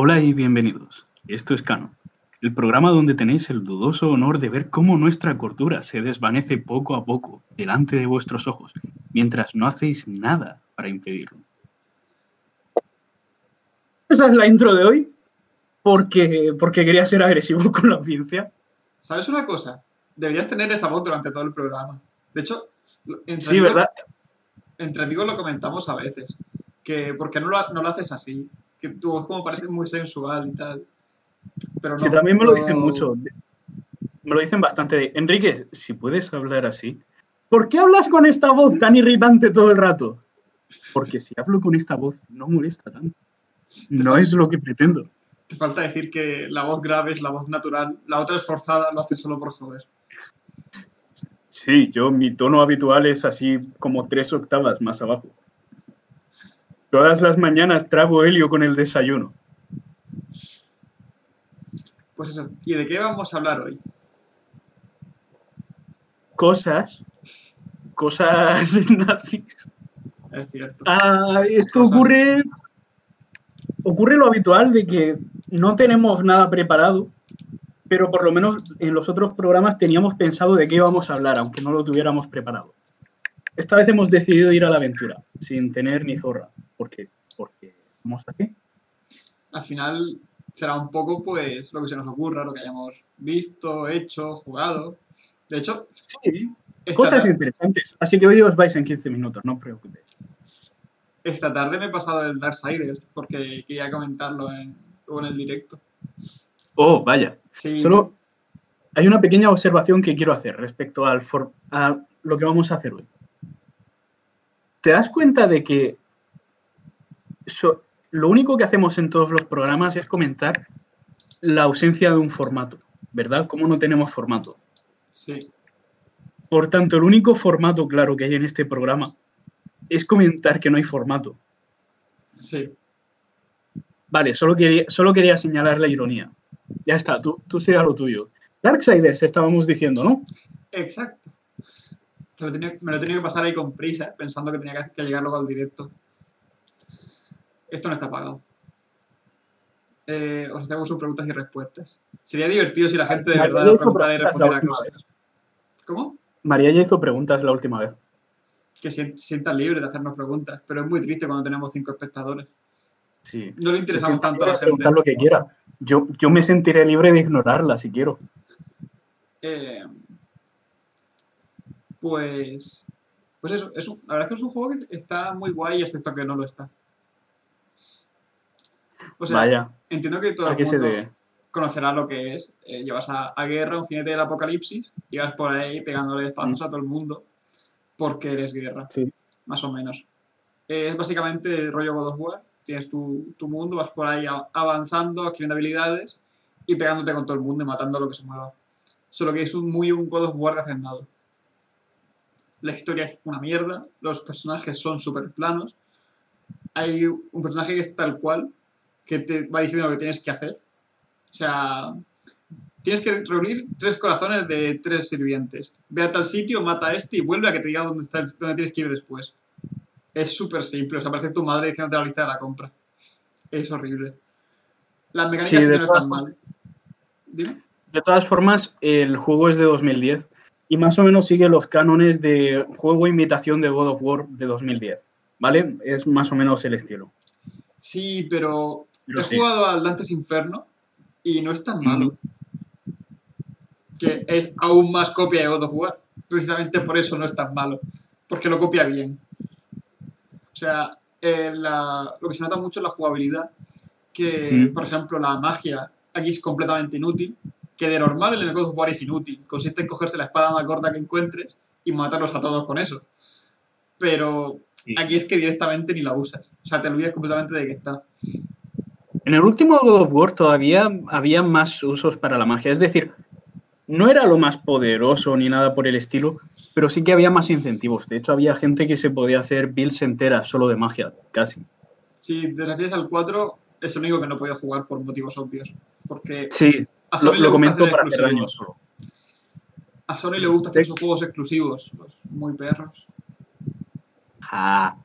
Hola y bienvenidos. Esto es Cano, el programa donde tenéis el dudoso honor de ver cómo nuestra cordura se desvanece poco a poco delante de vuestros ojos, mientras no hacéis nada para impedirlo. Esa es la intro de hoy, porque, porque quería ser agresivo con la audiencia. ¿Sabes una cosa? Deberías tener esa voz durante todo el programa. De hecho, entre, Sí, amigos, ¿verdad? entre amigos lo comentamos a veces. Que ¿por qué no lo, no lo haces así? Que tu voz como parece muy sensual y tal. Pero no, Sí, también me lo no- dicen mucho. Me lo dicen bastante. de, Enrique, si puedes hablar así. ¿Por qué hablas con esta voz tan irritante todo el rato? Porque si hablo con esta voz no molesta tanto. No es lo que pretendo. Te falta decir que la voz grave es la voz natural, la otra es forzada, lo haces solo por joder. Sí, yo mi tono habitual es así como tres octavas más abajo. Todas las mañanas trago helio con el desayuno. Pues eso. ¿Y de qué vamos a hablar hoy? Cosas, cosas nazis. Es cierto. Ah, esto ocurre, ocurre lo habitual de que no tenemos nada preparado, pero por lo menos en los otros programas teníamos pensado de qué íbamos a hablar, aunque no lo tuviéramos preparado. Esta vez hemos decidido ir a la aventura, sin tener ni zorra, porque, porque estamos aquí. Al final será un poco pues lo que se nos ocurra, lo que hayamos visto, hecho, jugado. De hecho, Sí, cosas interesantes. Así que hoy os vais en 15 minutos, no os preocupéis. esta tarde me he pasado el Darksiders porque quería comentarlo en, en el directo. Oh, vaya. Sí, Solo hay una pequeña observación que quiero hacer respecto al for- a lo que vamos a hacer hoy. ¿Te das cuenta de que so- lo único que hacemos en todos los programas es comentar la ausencia de un formato, ¿verdad? ¿Cómo no tenemos formato? sí. Por tanto, el único formato claro que hay en este programa es comentar que no hay formato. Sí. Vale, solo quería, solo quería señalar la ironía. Ya está, tú, tú siga lo tuyo. Darksiders estábamos diciendo, ¿no? Exacto. Me lo, tenía, me lo que pasar ahí con prisa, pensando que tenía que, que llegar luego al directo. Esto no está pagado. Eh, os hacemos sus preguntas y respuestas. Sería divertido si la gente de María verdad preguntara y respondiera cosas. ¿Cómo? María ya hizo preguntas la última vez. Que se sientan libres de hacernos preguntas. Pero es muy triste cuando tenemos cinco espectadores. Sí. No le interesamos tanto a la gente. preguntar lo que quiera. Yo, yo me sentiré libre de ignorarla si quiero. Eh, pues. Pues eso, es un- la verdad es que es un juego que está muy guay, excepto que no lo está. O sea, Vaya, entiendo que todo ¿a el se mundo conocerá lo que es. Eh, llevas a, a guerra, un jinete del apocalipsis, y vas por ahí pegándole espazos Mm. a todo el mundo porque eres guerra, Sí. más o menos. Eh, es básicamente el rollo God of War. Tienes tu, tu mundo, vas por ahí avanzando, adquiriendo habilidades y pegándote con todo el mundo y matando a lo que se mueva. Solo que es un, muy un God of War de hacendado. La historia es una mierda, los personajes son súper planos. Hay un personaje que es tal cual, que te va diciendo lo que tienes que hacer. O sea, tienes que reunir tres corazones de tres sirvientes. Ve a tal sitio, mata a este y vuelve a que te diga dónde, está, dónde tienes que ir después. Es súper simple, o sea, parece tu madre diciéndote la lista de la compra. Es horrible. Las mecánicas Sí, no están mal. Dime. De todas formas, el juego es de 2010 y más o menos sigue los cánones de juego imitación de God of War de 2010. ¿Vale? Es más o menos el estilo. Sí, pero Pero he sí. jugado al Dante's Inferno y no es tan malo. Que es aún más copia de God of War. Precisamente por eso no es tan malo. Porque lo copia bien. O sea, eh, la- lo que se nota mucho es la jugabilidad. Que, Mm. por ejemplo, la magia aquí es completamente inútil. Que de normal en el God of War es inútil. Consiste en cogerse la espada más gorda que encuentres y matarlos a todos con eso. Pero Sí. aquí es que directamente ni la usas. O sea, te olvidas completamente de que está. En el último God of War todavía había más usos para la magia. Es decir, no era lo más poderoso ni nada por el estilo, pero sí que había más incentivos. De hecho, había gente que se podía hacer builds enteras solo de magia, casi. Si te refieres al 4, es el único que no podía jugar por motivos obvios. Porque Sí, a lo, Sony le lo comento para hacer daño solo. A Sony le gusta hacer Sí. sus juegos exclusivos. Pues, muy perros. Ja.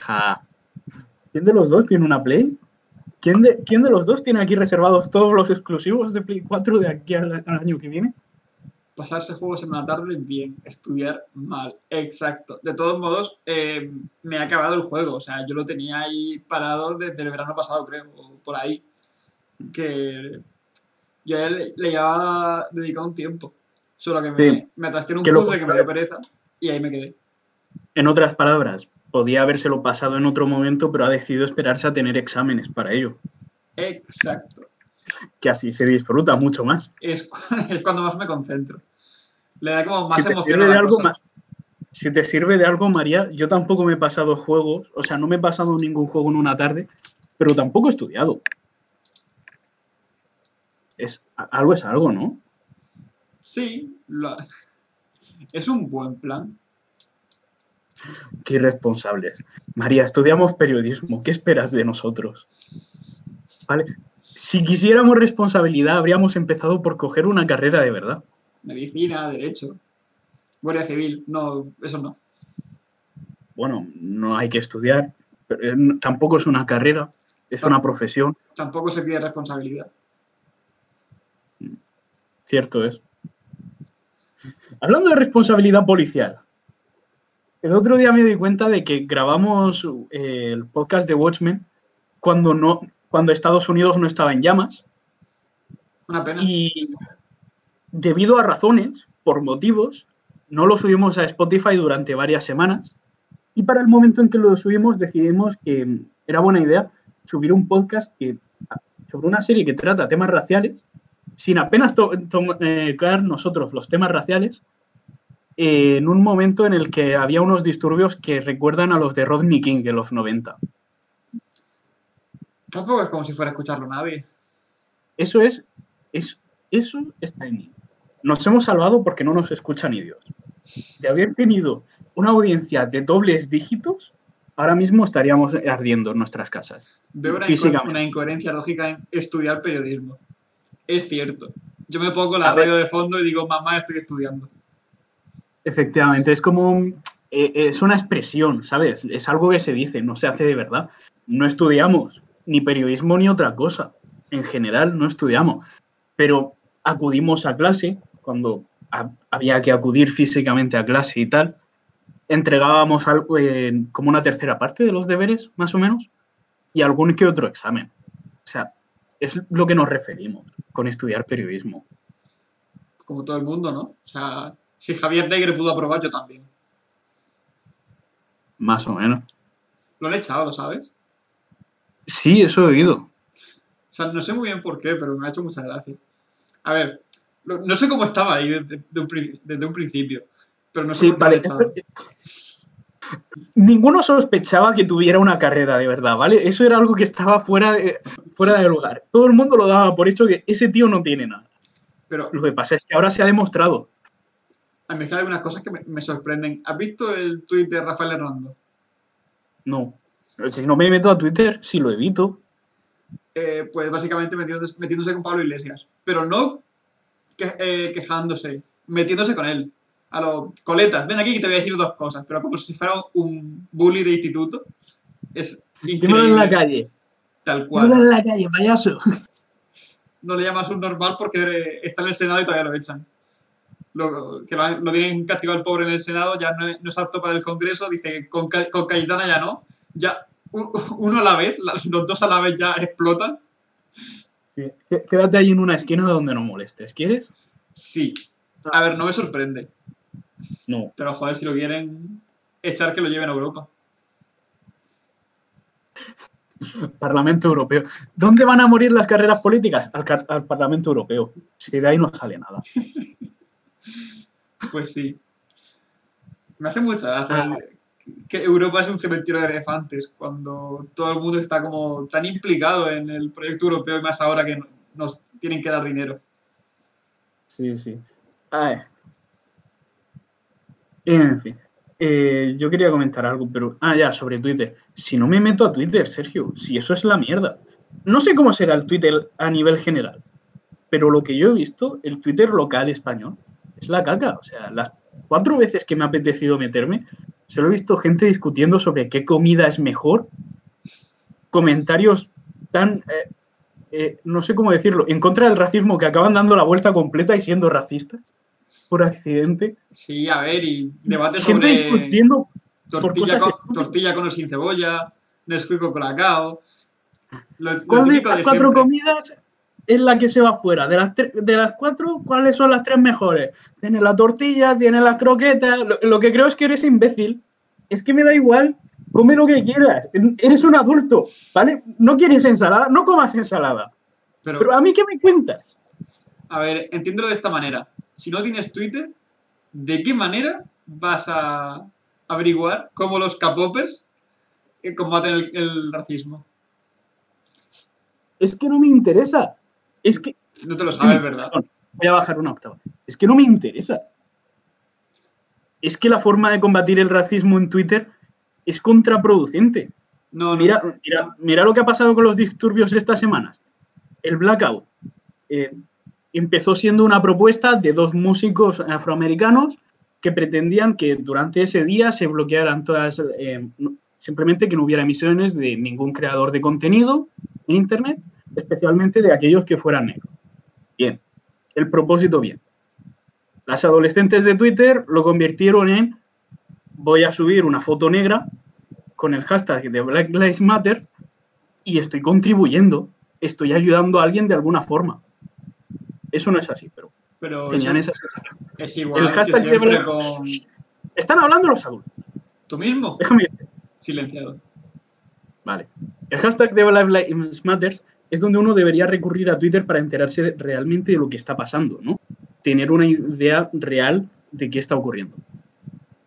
Ja. ¿Quién de los dos tiene una Play? ¿Quién de, ¿Quién de los dos tiene aquí reservados todos los exclusivos de Play 4 de aquí al, al año que viene? Pasarse juegos en una tarde, bien. Estudiar, mal. Exacto. De todos modos, eh, me ha acabado el juego. O sea, yo lo tenía ahí parado desde el verano pasado, creo, o por ahí. Que yo ya le, le llevaba dedicado un tiempo. Solo que me, Sí. me atasqué en un Que puzzle que me dio pereza y ahí me quedé. En otras palabras, podía habérselo pasado en otro momento, pero ha decidido esperarse a tener exámenes para ello, Exacto. que así se disfruta mucho más. Es, es cuando más me concentro. Le da como más Si emoción a la algo cosa. más, si te sirve de algo, María, yo tampoco me he pasado juegos, o sea, no me he pasado ningún juego en una tarde, pero tampoco he estudiado. Es, algo es algo, ¿no? Sí, lo- es un buen plan. Qué irresponsables. María, estudiamos periodismo, ¿qué esperas de nosotros? ¿Vale? Si quisiéramos responsabilidad, habríamos empezado por coger una carrera de verdad. Medicina, derecho, guardia civil. No, eso no. Bueno, no hay que estudiar, pero eh, tampoco es una carrera, es una profesión, Tampoco se pide responsabilidad. cierto es. Hablando de responsabilidad policial, el otro día me di cuenta de que grabamos eh, el podcast de Watchmen cuando, no, cuando Estados Unidos no estaba en llamas Una pena. y debido a razones, por motivos, no lo subimos a Spotify durante varias semanas y para el momento en que lo subimos decidimos que era buena idea subir un podcast que, sobre una serie que trata temas raciales sin apenas to- tocar nosotros los temas raciales eh, en un momento en el que había unos disturbios que recuerdan a los de Rodney King de los 90. Tampoco es como si fuera a escucharlo nadie. Eso es, es eso es timing. Nos hemos salvado porque no nos escuchan ni Dios. De haber tenido una audiencia de dobles dígitos, ahora mismo estaríamos ardiendo en nuestras casas. Veo una, incoherencia lógica en estudiar periodismo. Es cierto. Yo me pongo la radio de fondo y digo, mamá, estoy estudiando. Efectivamente, es como eh, es una expresión, ¿sabes? Es algo que se dice, no se hace de verdad. No estudiamos ni periodismo ni otra cosa. En general no estudiamos, pero acudimos a clase cuando ha- había que acudir físicamente a clase y tal. Entregábamos algo, como una tercera parte de los deberes, más o menos, y algún que otro examen. O sea, es lo que nos referimos con estudiar periodismo. Como todo el mundo, ¿no? O sea, si Javier Negre pudo aprobar, yo también. Más o menos. Lo han echado, ¿lo sabes? Sí, eso he oído. O sea, no sé muy bien por qué, pero me ha hecho mucha gracia. A ver, no sé cómo estaba ahí desde, de un, pri- desde un principio, pero no sé Sí, por vale. Ninguno sospechaba que tuviera una carrera de verdad, ¿vale? Eso era algo que estaba fuera de, fuera de lugar. Todo el mundo lo daba por hecho que ese tío no tiene nada. Pero Lo que pasa es que ahora se ha demostrado. A mí es que hay algunas cosas que me, me sorprenden. ¿Has visto el tuit de Rafael Hernando? No. Si no me meto a Twitter, sí lo evito. Eh, pues básicamente metiéndose, metiéndose con Pablo Iglesias. Pero no que- eh, quejándose, metiéndose con él. A los coletas, ven aquí que te voy a decir dos cosas, pero como si fuera un bully de instituto. Es Dímelo en la calle. Tal cual. Dímelo en la calle, payaso. no le llamas un normal porque está en el Senado y todavía lo echan. Lo, que lo, tienen castigado al pobre en el Senado, ya no es, no es apto para el Congreso, dice que con, con Cayetana ya no. Ya uno a la vez, los dos a la vez ya explotan. Sí. Quédate ahí en una esquina donde no molestes, ¿quieres? Sí. A ver, no me sorprende. No. Pero joder, si lo quieren echar, que lo lleven a Europa. Parlamento Europeo. ¿Dónde van a morir las carreras políticas? Al, al Parlamento Europeo. Si de ahí no sale nada. Pues sí. Me hace mucha gracia Ah. que Europa es un cementerio de elefantes cuando todo el mundo está como tan implicado en el proyecto europeo y más ahora que no- nos tienen que dar dinero. Sí, sí. Ay. En fin. Eh, yo quería comentar algo, pero. Ah, ya, sobre Twitter. Si no me meto a Twitter, Sergio, si eso es la mierda. No sé cómo será el Twitter a nivel general, pero lo que yo he visto, el Twitter local español, es la caca. O sea, las cuatro veces que me ha apetecido meterme, solo he visto gente discutiendo sobre qué comida es mejor, comentarios tan, eh, eh, no sé cómo decirlo, en contra del racismo que acaban dando la vuelta completa y siendo racistas por accidente. Sí, a ver, y debate Gente sobre discutiendo tortilla cosas con, tortilla con o sin cebolla, Nesquik con colacao. Lo, lo ¿Cuál de de cuatro siempre. comidas es la que se va fuera? De las, de las cuatro, ¿cuáles son las tres mejores? Tiene la tortilla, tiene las croquetas. Lo, lo que creo es que eres imbécil. Es que me da igual. Come lo que quieras. Eres un adulto, ¿vale? No quieres ensalada, no comas ensalada. Pero, Pero a mí, ¿qué me cuentas? a ver, entiéndelo de esta manera. Si no tienes Twitter, ¿de qué manera vas a averiguar cómo los capopers eh, combaten el, el racismo? Es que no me interesa. Es que. No te lo sabes, ¿verdad? Perdón, Voy a bajar una octava. Es que no me interesa. Es que la forma de combatir el racismo en Twitter es contraproducente. No, no. Mira, mira, mira lo que ha pasado con los disturbios de estas semanas. El blackout eh, empezó siendo una propuesta de dos músicos afroamericanos que pretendían que durante ese día se bloquearan todas, eh, simplemente que no hubiera emisiones de ningún creador de contenido en Internet, especialmente de aquellos que fueran negros. Bien, el propósito bien. Las adolescentes de Twitter lo convirtieron en voy a subir una foto negra con el hashtag de Black Lives Matter y estoy contribuyendo, estoy ayudando a alguien de alguna forma. Eso no es así, pero pero tenían es, esa sensación. es igual El hashtag de Black... con Están hablando los adultos. tú mismo, Déjame silenciado. Vale. El hashtag de Black Lives Matter es donde uno debería recurrir a Twitter para enterarse realmente de lo que está pasando, ¿no? Tener una idea real de qué está ocurriendo.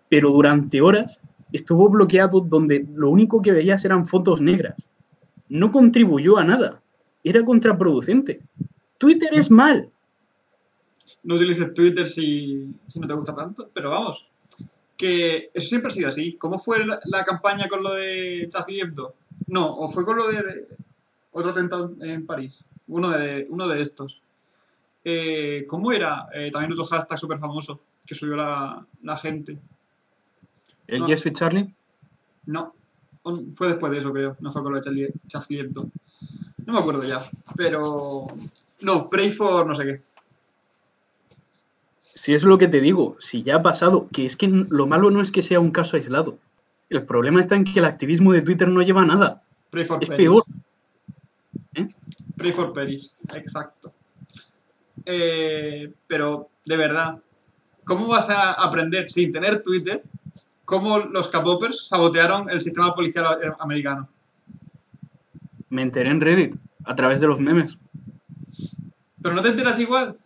Pero durante horas estuvo bloqueado donde lo único que veías eran fotos negras. No contribuyó a nada. Era contraproducente. Twitter es mal. no utilices Twitter si, no te gusta tanto, pero vamos, que eso siempre ha sido así. ¿Cómo fue la, la campaña con lo de Charlie Hebdo? No, o fue con lo de otro atentado en París, uno de, uno de estos. Eh, ¿Cómo era? Eh, también otro hashtag súper famoso que subió la, la gente. ¿El No. Yes with Charlie? No, fue después de eso, creo. No fue con lo de Charlie, Charlie Hebdo. No me acuerdo ya, pero... No, Pray for no sé qué. Si es lo que te digo, si ya ha pasado, que es que lo malo no es que sea un caso aislado. El problema está en que el activismo de Twitter no lleva a nada. Pray for Es Paris. peor. Pray for Paris, exacto. Eh, pero, de verdad, ¿cómo vas a aprender sin tener Twitter cómo los capopers sabotearon el sistema policial americano? Me enteré en Reddit, a través de los memes. ¿Pero no te enteras igual?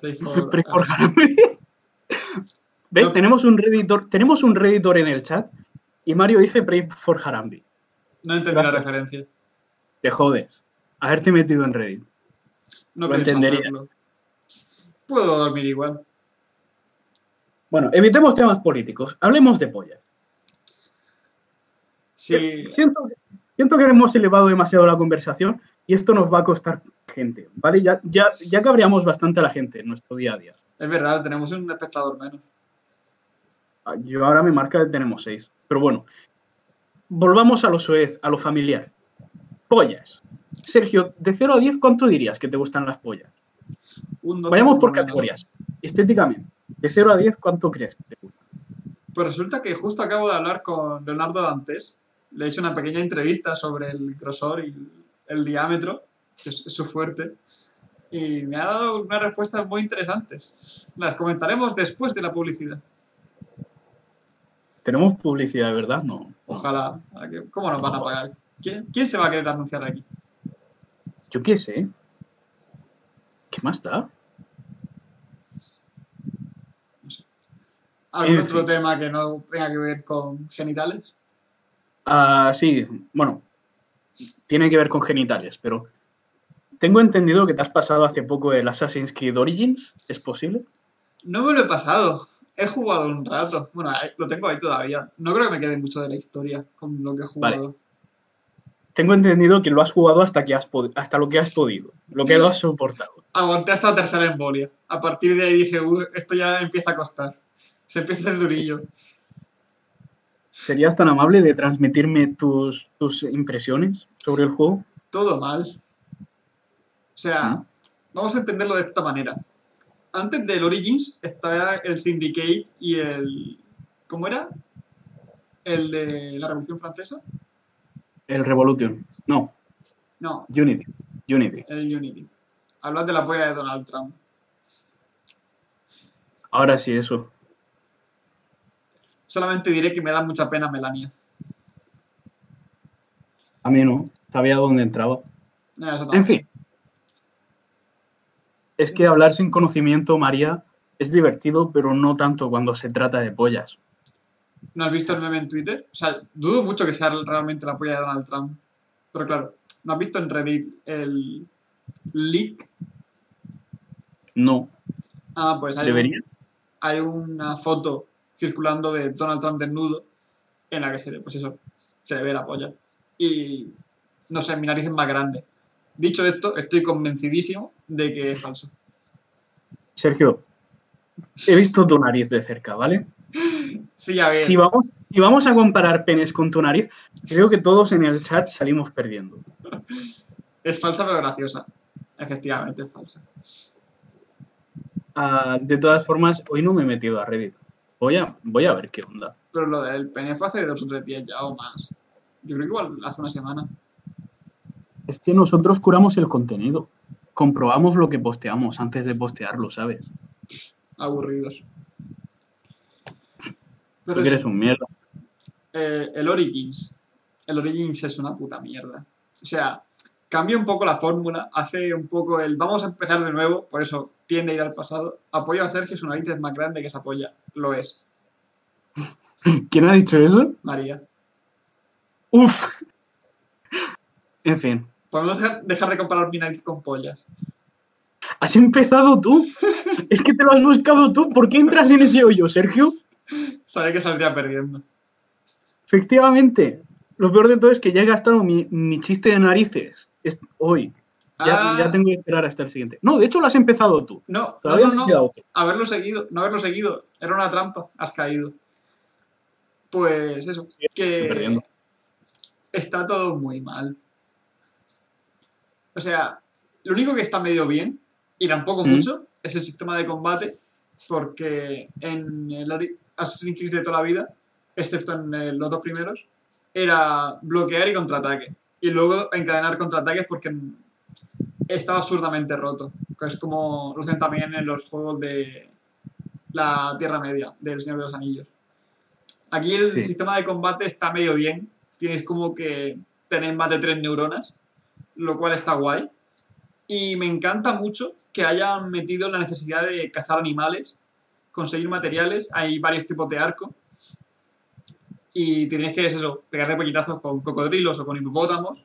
Pray for, Pray for. ¿Ves? No. Tenemos un redditor, tenemos un redditor en el chat y Mario dice Pray for Harambe. No entendí la referencia. Te jodes. Haberte metido en Reddit. No Lo entendería. hacerlo. Puedo dormir igual. Bueno, evitemos temas políticos. Hablemos de pollas. Sí, Siento, siento que hemos elevado demasiado la conversación y esto nos va a costar gente, ¿vale? Ya, ya, ya cabreamos bastante a la gente en nuestro día a día. es verdad, tenemos un espectador menos. Ah, Yo ahora me marca que tenemos seis. Pero bueno, volvamos a lo soez, a lo familiar. Pollas. Sergio, de 0 a 10, ¿cuánto dirías que te gustan las pollas? Un 12 Vayamos por categorías. Estéticamente. De 0 a 10, ¿cuánto crees que te gustan? Pues resulta que justo acabo de hablar con Leonardo Dantes. Le he hecho una pequeña entrevista sobre el grosor y el diámetro, que es, su fuerte. Y me ha dado unas respuestas muy interesantes. Las comentaremos después de la publicidad. Tenemos publicidad, ¿verdad? No. Ojalá. ¿a que- ¿Cómo nos van a pagar? ¿Quién, quién se va a querer anunciar aquí? Yo qué sé. ¿Qué más da? ¿Algún En otro fin. tema que no tenga que ver con genitales? Ah, sí, bueno, tiene que ver con genitales, pero tengo entendido que te has pasado hace poco el Assassin's Creed Origins, ¿es posible? No me lo he pasado. He jugado un rato. Bueno, lo tengo ahí todavía. No creo que me quede mucho de la historia con lo que he Vale. Tengo entendido que lo has jugado hasta, que has hasta lo que has podido, lo que lo has soportado. Aguanté hasta la tercera embolia. A partir de ahí dije, "Uh, esto ya empieza a costar. Se empieza hacer durillo. ¿Serías tan amable de transmitirme tus, tus impresiones sobre el juego? Todo mal. O sea, vamos a entenderlo de esta manera. Antes del Origins estaba el Syndicate y el... ¿Cómo era? El de la Revolución Francesa. El Revolution. No, No, Unity. Unity. el Unity. Hablas de la polla de Donald Trump. Ahora sí, eso. Solamente diré que me da mucha pena Melania. A mí no. Sabía dónde entraba. No, En fin. Es que hablar sin conocimiento, María, es divertido, pero no tanto cuando se trata de pollas. ¿No has visto el meme en Twitter? O sea, dudo mucho que sea realmente la polla de Donald Trump. Pero claro, ¿no has visto en Reddit el leak? No. Ah, pues hay, Debería. hay una foto circulando de Donald Trump desnudo en la que se le, pues eso, se le ve la polla. Y no sé, mi nariz es más grande. Dicho esto, estoy convencidísimo de que es falso. Sergio, he visto tu nariz de cerca, ¿vale? Sí. Si vamos, si vamos a comparar penes con tu nariz, creo que todos en el chat salimos perdiendo. Es falsa pero graciosa. Efectivamente es falsa. Ah, de todas formas, hoy no me he metido a Reddit. Voy a, voy a ver qué onda. Pero lo del pene fue hace dos o tres días ya o más. Yo creo que igual hace una semana. Es que nosotros curamos el contenido. Comprobamos lo que posteamos antes de postearlo, ¿sabes? Aburridos. Pero Porque eres un mierda. eh, el Origins. El Origins es una puta mierda. O sea, cambia un poco la fórmula, hace un poco el vamos a empezar de nuevo, por eso tiende a ir al pasado. Apoyo a Sergio, su nariz es más grande que esa polla. Lo es. ¿Quién ha dicho eso? María. Uf. En fin. Podemos dejar, dejar de comparar mi nariz con pollas. ¿Has empezado tú? Es que te lo has buscado tú. ¿Por qué entras en ese hoyo, Sergio? Sabía que saldría perdiendo. Efectivamente. Lo peor de todo es que ya he gastado mi, mi chiste de narices es- hoy. Ya, Ah, ya tengo que esperar hasta el siguiente. No, de hecho lo has empezado tú. No, Todavía no, no. haberlo seguido, no haberlo seguido, era una trampa, has caído. Pues eso, estoy que perdiendo. está todo muy mal. O sea, lo único que está medio bien, y tampoco Mm. mucho, es el sistema de combate, porque en el Assassin's Creed de toda la vida, excepto en eh, los dos primeros, era bloquear y contraataque. Y luego encadenar contraataques porque estaba absurdamente roto. que Es como lo hacen también en los juegos de la Tierra Media, del Señor de los Anillos. Aquí el Sí. sistema de combate está medio bien. Tienes como que tener más de tres neuronas, lo cual está guay. Y me encanta mucho que hayan metido la necesidad de cazar animales, conseguir materiales. Hay varios tipos de arco. Y tienes que, es eso, puñetazos con cocodrilos o con hipopótamos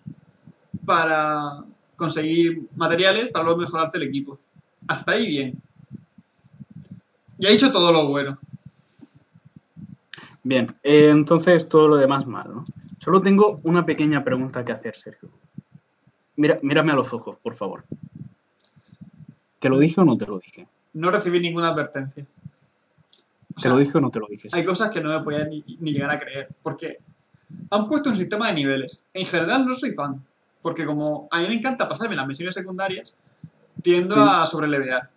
para conseguir materiales para luego mejorarte el equipo. Hasta ahí bien. Ya he hecho todo lo bueno. Bien, eh, entonces todo lo demás mal, ¿no? Solo tengo una pequeña pregunta que hacer, Sergio. Mira, mírame a los ojos, por favor. ¿Te lo dije o no te lo dije? No recibí ninguna advertencia. O ¿Te sea, lo dije o no te lo dije? hay cosas que no me podía ni, ni llegar a creer. Porque han puesto un sistema de niveles. En general no soy fan. Porque como a mí me encanta pasarme las misiones secundarias, tiendo Sí. a sobrelevear.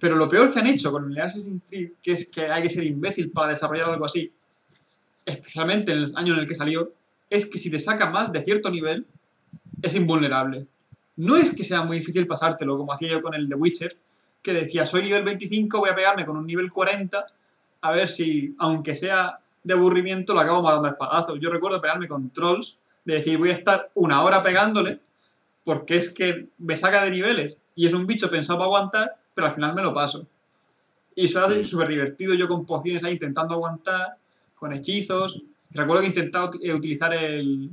Pero lo peor que han hecho con el Assassin's Creed, que es que hay que ser imbécil para desarrollar algo así, especialmente en el año en el que salió, es que si te saca más de cierto nivel, es invulnerable. No es que sea muy difícil pasártelo, como hacía yo con el The Witcher, que decía, soy nivel 25, voy a pegarme con un nivel 40, a ver si, aunque sea de aburrimiento, lo acabo matando a espadazos. Yo recuerdo pegarme con trolls, de decir, voy a estar una hora pegándole, porque es que me saca de niveles, y es un bicho pensado para aguantar, pero al final me lo paso. Y eso era súper divertido, yo con pociones ahí intentando aguantar, con hechizos. Recuerdo que he intentado eh, utilizar el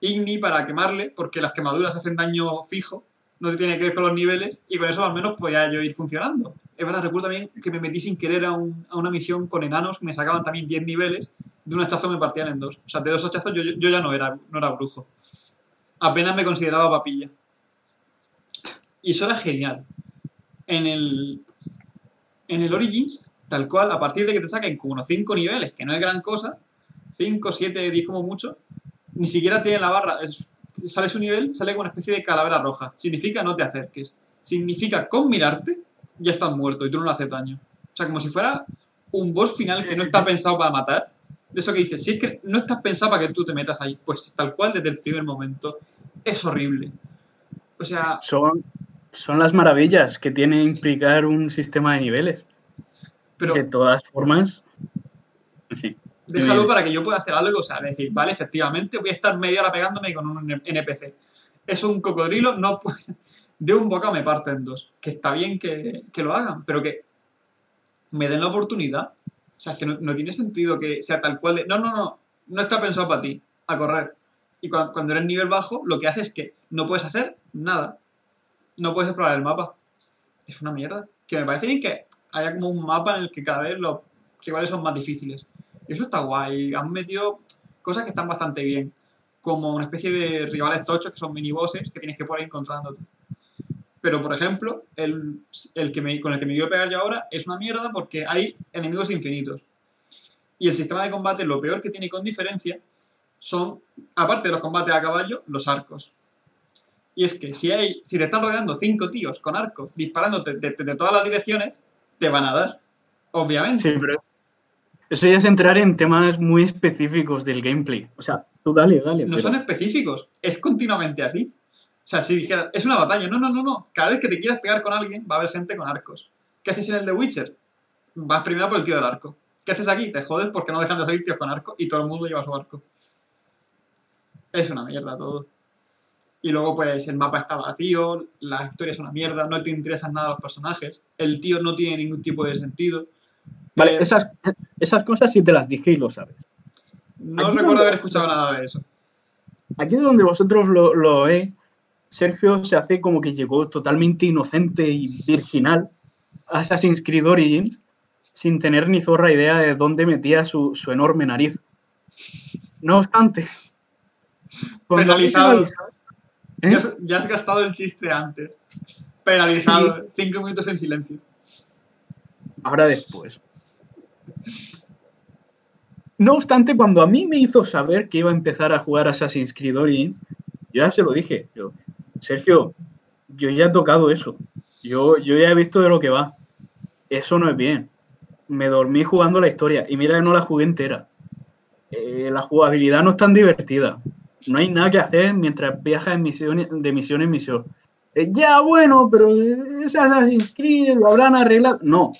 Igni para quemarle, porque las quemaduras hacen daño fijo, no tiene que ver con los niveles, y con eso al menos podía yo ir funcionando. Es verdad, recuerdo también que me metí sin querer a, un- a una misión con enanos que me sacaban también 10 niveles, de un hachazo me partían en dos. O sea, de dos hachazos yo, yo ya no era, no era brujo. Apenas me consideraba papilla. Y eso era genial. En el, en el Origins Tal cual, a partir de que te saquen como unos 5 niveles, que no es gran cosa, 5, 7, 10 como mucho, ni siquiera tiene la barra. Sale su nivel, sale con una especie de calavera roja. Significa no te acerques. Significa con mirarte, ya estás muerto y tú no le haces daño. O sea, como si fuera un boss final Sí, que sí, no está sí. pensado para matar. De eso que dices, si es que no estás pensado para que tú te metas ahí, pues tal cual desde el primer momento. Es horrible. O sea, Son, son las maravillas que tiene implicar un sistema de niveles. pero De todas formas, en fin. Déjalo para que yo pueda hacer algo, o sea, decir, vale, efectivamente, voy a estar media hora pegándome con un NPC. Es un cocodrilo, no puede- de un bocado me parte en dos. Que está bien que, que lo hagan, pero que me den la oportunidad. O sea, es que no, no tiene sentido que sea tal cual de, no, no, no, no está pensado para ti, a correr. Y cuando, cuando eres nivel bajo, lo que hace es que no puedes hacer nada. No puedes explorar el mapa. Es una mierda. Que me parece bien que haya como un mapa en el que cada vez los rivales son más difíciles. Eso está guay. Han metido cosas que están bastante bien. Como una especie de rivales tochos que son minibosses que tienes que por ahí encontrándote. Pero, por ejemplo, el, el que me, con el que me quiero pegar yo ahora es una mierda porque hay enemigos infinitos. Y el sistema de combate, lo peor que tiene con diferencia, son, aparte de los combates a caballo, los arcos. Y es que si, hay, si te están rodeando cinco tíos con arcos disparándote de todas las direcciones, te van a dar. Obviamente. Sí, pero eso ya es entrar en temas muy específicos del gameplay. O sea, tú dale, dale. No pero- son específicos, es continuamente así. O sea, si dijeras, es una batalla, no, no, no, no. Cada vez que te quieras pegar con alguien, va a haber gente con arcos. ¿Qué haces en el de Witcher? Vas primero por el tío del arco. ¿Qué haces aquí? Te jodes porque no dejan de salir tíos con arco y todo el mundo lleva su arco. Es una mierda todo. Y luego, pues, el mapa está vacío, la historia es una mierda, no te interesan nada los personajes, el tío no tiene ningún tipo de sentido. Vale, Eh, esas, esas cosas sí te las dije y lo sabes. no aquí recuerdo donde- haber escuchado nada de eso. Aquí de donde vosotros lo, lo ve, Sergio se hace como que llegó totalmente inocente y virginal a Assassin's Creed Origins sin tener ni zorra idea de dónde metía su, su enorme nariz. No obstante, Penalizado. ¿Eh? Ya, has, ya has gastado el chiste antes. Penalizado. Cinco minutos en silencio. ahora después. No obstante, cuando a mí me hizo saber que iba a empezar a jugar Assassin's Creed Origins, yo ya se lo dije. Yo, Sergio, yo ya he tocado eso. Yo, yo ya he visto de lo que va. Eso no es bien. Me dormí jugando la historia y mira que no la jugué entera. Eh, la jugabilidad no es tan divertida. No hay nada que hacer mientras viajas en misión, de misión en misión. Eh, ya, bueno, pero es Assassin's Creed, lo habrán arreglado. No,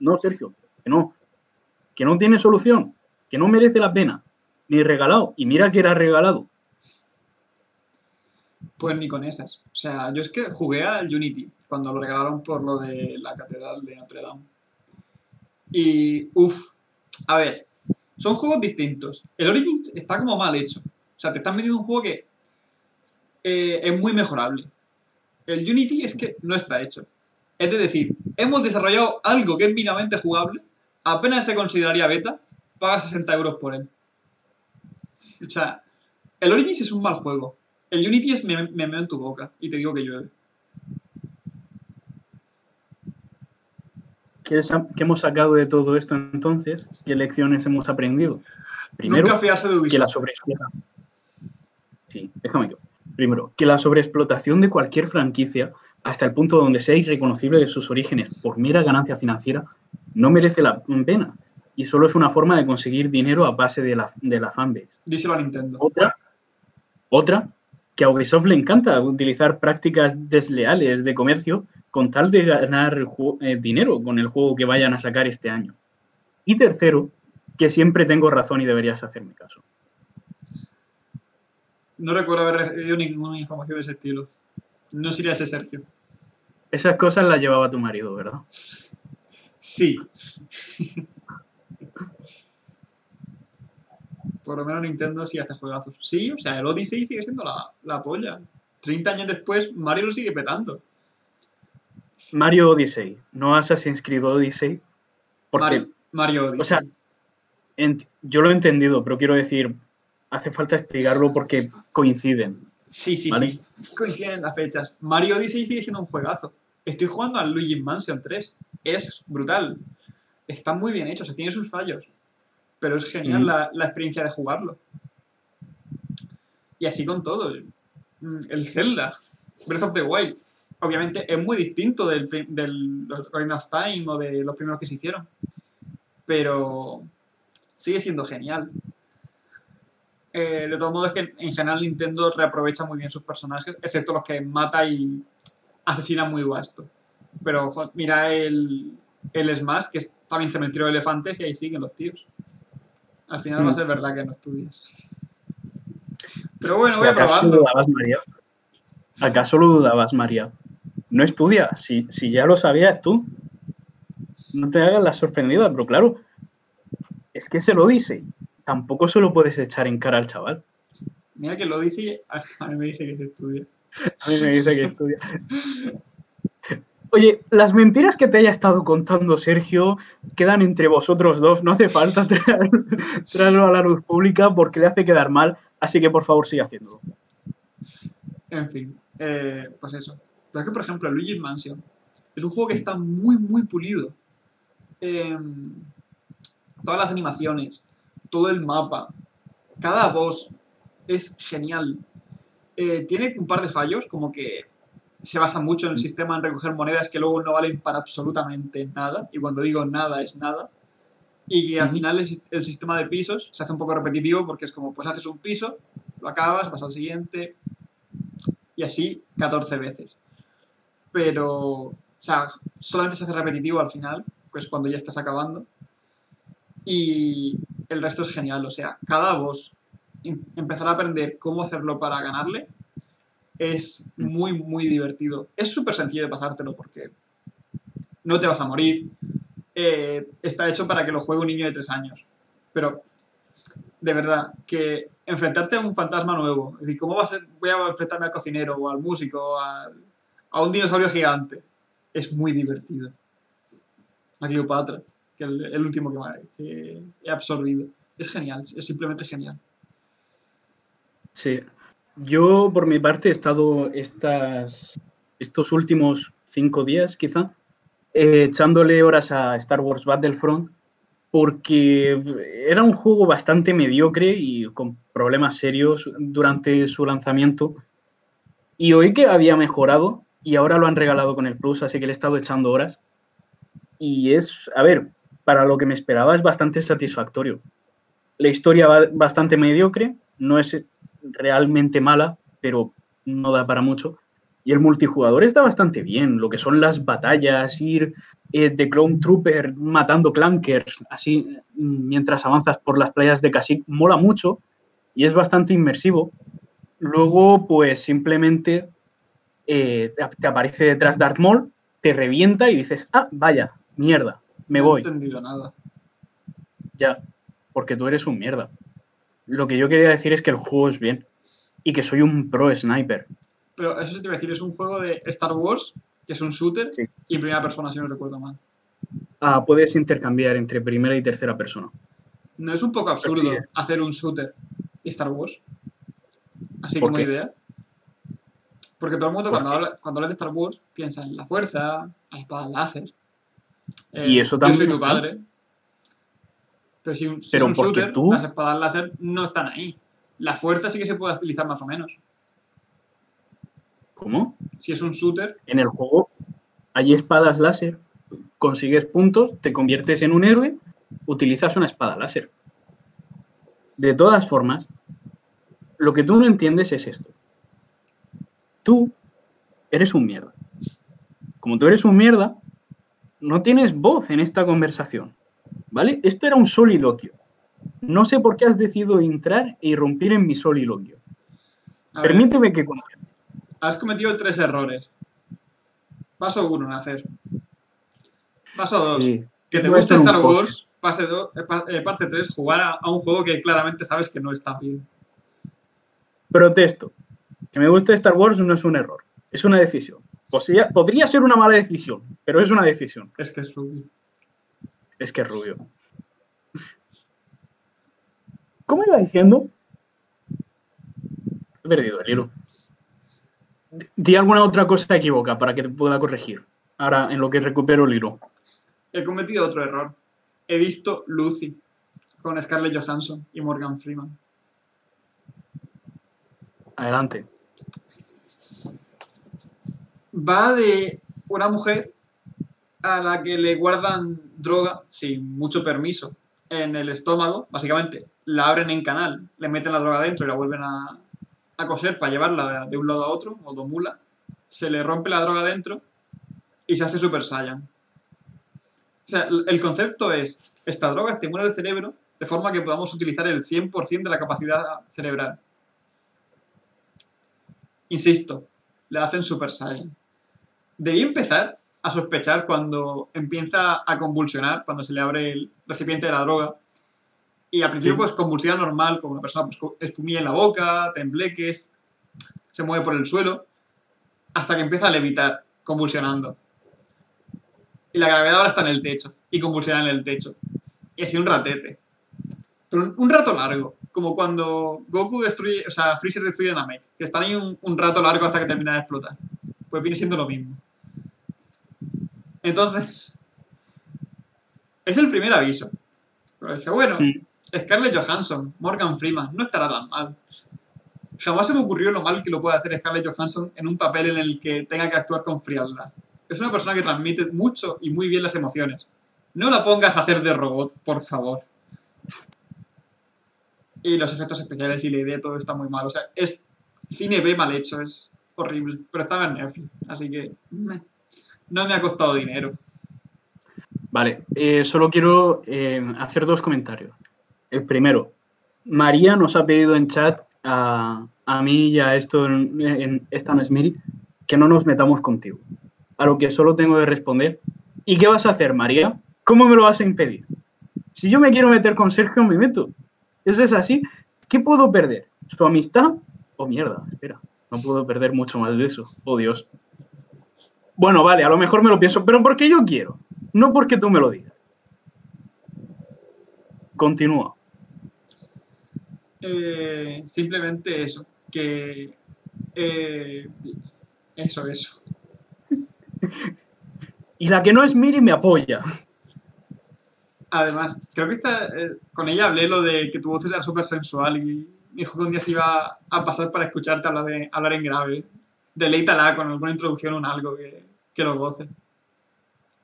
no, Sergio, que no. Que no tiene solución, que no merece la pena. Ni regalado. Y mira que era regalado. Pues ni con esas. O sea, yo es que jugué al Unity cuando lo regalaron por lo de la catedral de Notre Dame. Y, uff, a ver, son juegos distintos. El Origins está como mal hecho. O sea, te están vendiendo un juego que eh, es muy mejorable. El Unity es que no está hecho. Es de decir, hemos desarrollado algo que es mínimamente jugable, apenas se consideraría beta, paga 60 euros por él. O sea, el Origins es un mal juego. El Unity es me, me meo en tu boca y te digo que llueve. ¿Qué, hemos sacado de todo esto entonces? ¿Qué lecciones hemos aprendido? Primero, Nunca fiarse de Ubisoft. que la sobreexplotación. Sí, déjame yo. Primero, que la sobreexplotación de cualquier franquicia, hasta el punto donde sea irreconocible de sus orígenes por mera ganancia financiera, no merece la pena. Y solo es una forma de conseguir dinero a base de la, de la fanbase. Díselo a Nintendo. Otra, otra, que a Ubisoft le encanta utilizar prácticas desleales de comercio con tal de ganar eh, dinero con el juego que vayan a sacar este año. Y tercero, que siempre tengo razón y deberías hacerme caso. No recuerdo haber recibido ninguna información de ese estilo. No sería ese Sergio. Esas cosas las llevaba tu marido, ¿verdad? Sí. Por lo menos Nintendo sí hace juegazos. Sí, o sea, el Odyssey sigue siendo la, la polla. 30 años después, Mario lo sigue petando. Mario Odyssey, no Assassin's Creed Odyssey, porque Mario, Mario Odyssey. o sea, yo lo he entendido, pero quiero decir, hace falta explicarlo porque coinciden. sí, sí, ¿vale? sí. Coinciden las fechas. Mario Odyssey sigue siendo un juegazo. Estoy jugando al Luigi Mansion 3. Es brutal. está muy bien hecho, o sea, tiene sus fallos, pero es genial Mm. la, la experiencia de jugarlo. Y así con todo. Mm, El Zelda, Breath of the Wild, obviamente es muy distinto del, del Ocarina of Time o de los primeros que se hicieron, pero sigue siendo genial. Eh, de todos modos, es que en general Nintendo reaprovecha muy bien sus personajes, excepto los que mata y asesina muy vasto. Pero mira el, el Smash, que es también cementerio de elefantes, y ahí siguen los tíos. Al final va a Mm. ser verdad que no estudias. Pero bueno, Si voy ¿Acaso aprobando. dudabas, María? ¿Acaso lo dudabas, María? No estudia, si, si ya lo sabías tú. No te hagas la sorprendida, pero claro, es que se lo dice. Tampoco se lo puedes echar en cara al chaval. Mira que lo dice a mí me dice que se estudia. A mí me dice que estudia. Oye, las mentiras que te haya estado contando Sergio quedan entre vosotros dos. No hace falta traer- traerlo a la luz pública porque le hace quedar mal. Así que por favor sigue haciéndolo. En fin, eh, pues eso. Pero es que, por ejemplo, Luigi's Mansion es un juego que está muy, muy pulido. Em, todas las animaciones, todo el mapa, cada boss es genial. Eh, tiene un par de fallos, como que se basa mucho en el sistema en recoger monedas que luego no valen para absolutamente nada. Y cuando digo nada, es nada. Y al final el, el sistema de pisos se hace un poco repetitivo porque es como, pues haces un piso, lo acabas, vas al siguiente, y así 14 veces. Pero, o sea, solamente se hace repetitivo al final, pues cuando ya estás acabando. Y el resto es genial, o sea, cada boss, empezar a aprender cómo hacerlo para ganarle, es muy, muy divertido. Es súper sencillo de pasártelo porque no te vas a morir. eh, está hecho para que lo juegue un niño de 3 años. Pero, de verdad, que enfrentarte a un fantasma nuevo, es decir, ¿cómo va a ser? Voy a enfrentarme al cocinero o al músico o a un dinosaurio gigante. Es muy divertido. A Cleopatra, que es el, último que, que he absorbido. Es genial, es simplemente genial. Sí. Yo, por mi parte, he estado estos últimos cinco días, quizá, eh, echándole horas a Star Wars Battlefront, porque era un juego bastante mediocre y con problemas serios durante su lanzamiento. Y oí que había mejorado y ahora lo han regalado con el Plus, así que le he estado echando horas. Y es, a ver, para lo que me esperaba es bastante satisfactorio. La historia va bastante mediocre, no es realmente mala, pero no da para mucho. Y el multijugador está bastante bien, lo que son las batallas, ir eh, de Clone Trooper matando clankers, así mientras avanzas por las playas de Kashyyyk, mola mucho y es bastante inmersivo. Luego, pues simplemente eh, te- aparece detrás Darth Maul, te revienta y dices, ah, vaya, mierda, me no voy. he entendido nada. Ya, porque tú eres un mierda. Lo que yo quería decir es que el juego es bien y que soy un pro sniper. Pero eso sí te iba a decir, es un juego de Star Wars, que es un shooter, Sí. y primera persona, si no recuerdo mal. Ah, puedes intercambiar entre primera y tercera persona. ¿No es un poco absurdo Sí. hacer un shooter de Star Wars? Así ¿Por como qué? idea. Porque todo el mundo ¿Por cuando habla, cuando habla de Star Wars piensa en la fuerza, las espadas láser. Eh, Y eso Yo también soy tu está. Pero si, un, si Pero es un porque shooter, tú- las espadas láser no están ahí. La fuerza sí que se puede utilizar más o menos. ¿Cómo? Si es un shooter, En el juego hay espadas láser, consigues puntos, te conviertes en un héroe, utilizas una espada láser. De todas formas, lo que tú no entiendes es esto. Tú eres un mierda. Como tú eres un mierda, no tienes voz en esta conversación. ¿Vale? Esto era un soliloquio. No sé por qué has decidido entrar e irrumpir en mi soliloquio. a ver, Permíteme que cuente. has cometido tres errores. Paso uno, nacer. Paso dos, Sí. que te gusta Star. Wars. Pase do- eh, eh, parte 3, jugar a, a un juego que claramente sabes que no está bien. Protesto. Que me guste Star Wars no es un error, es una decisión. Podría, podría ser una mala decisión, pero es una decisión. Es que es rubio. Es que es rubio. ¿Cómo iba diciendo? He perdido el hilo. Di alguna otra cosa equivoca para que te pueda corregir. Ahora, en lo que recupero el hilo. He cometido otro error. he visto Lucy con Scarlett Johansson y Morgan Freeman. Adelante. Va de una mujer a la que le guardan droga sin mucho permiso en el estómago, básicamente la abren en canal, le meten la droga dentro y la vuelven a, a coser para llevarla de, un lado a otro, o mula, se le rompe la droga dentro y se hace Super Saiyan. O sea, el concepto es, esta droga estimula el cerebro de forma que podamos utilizar el 100% de la capacidad cerebral. Insisto, le hacen Super Saiyan. Debí empezar a sospechar cuando empieza a convulsionar, cuando se le abre el recipiente de la droga. Y al principio, Sí. pues convulsiona normal, como una persona pues, espumilla en la boca, tembleques, se mueve por el suelo, hasta que empieza a levitar, convulsionando. Y la gravedad ahora está en el techo, y convulsiona en el techo. Y así un ratete. Pero un- un rato largo, como cuando Goku destruye, o sea, Freezer destruye a Namek, que están ahí un, un rato largo hasta que termina de explotar. Pues viene siendo lo mismo. Entonces, es el primer aviso. Pero dije, bueno. Scarlett Johansson, Morgan Freeman, no estará tan mal. Jamás se me ocurrió lo mal que lo puede hacer Scarlett Johansson en un papel en el que tenga que actuar con frialdad. Es una persona que transmite mucho y muy bien las emociones. No la pongas a hacer de robot, por favor. Y los efectos especiales y la idea, todo está muy mal. O sea, es cine B mal hecho, es horrible. Pero estaba en Netflix, así que meh, no me ha costado dinero. Vale, eh, solo quiero eh, hacer dos comentarios. El primero, María nos ha pedido en chat a, a mí y a esto en, esta no que no nos metamos contigo. A lo que solo tengo que responder. ¿Y qué vas a hacer, María? ¿Cómo me lo vas a impedir? Si yo me quiero meter con Sergio, me meto. Eso es así. ¿Qué puedo perder? ¿Su amistad? Oh, mierda, espera. No puedo perder mucho más de eso. Oh, Dios. Bueno, vale, a lo mejor me lo pienso, pero porque yo quiero. No porque tú me lo digas. Continúa. Eh, simplemente eso, que... eh, eso, eso. Y la que no es Miri me apoya. Además, creo que esta, eh, con ella hablé lo de que tu voz era súper sensual y dijo que un día se iba a pasar para escucharte hablar, de, hablar en grave. Deleítala con alguna introducción o algo que, que lo goce.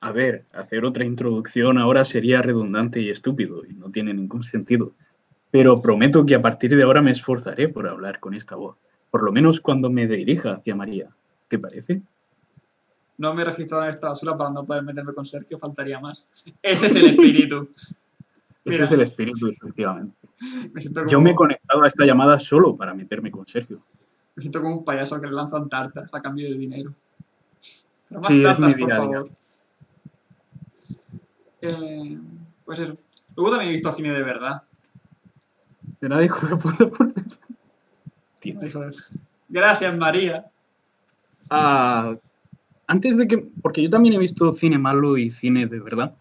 A ver, hacer otra introducción ahora sería redundante y estúpido y no tiene ningún sentido. Pero prometo que a partir de ahora me esforzaré por hablar con esta voz. Por lo menos cuando me dirija hacia María. ¿Te parece? No me he registrado en esta basura para no poder meterme con Sergio, faltaría más. Ese es el espíritu. Ese es el espíritu, efectivamente. Me Yo me he conectado a esta llamada solo para meterme con Sergio. Me siento como un payaso que le lanzan tartas a cambio de dinero. Pero más Sí, es tartas, mi por favor. Eh, pues eso. Luego también he visto cine de verdad. ¿Será hijo de puta por es. Gracias, María. Ah, antes de que, porque yo también he visto cine malo y cine de verdad,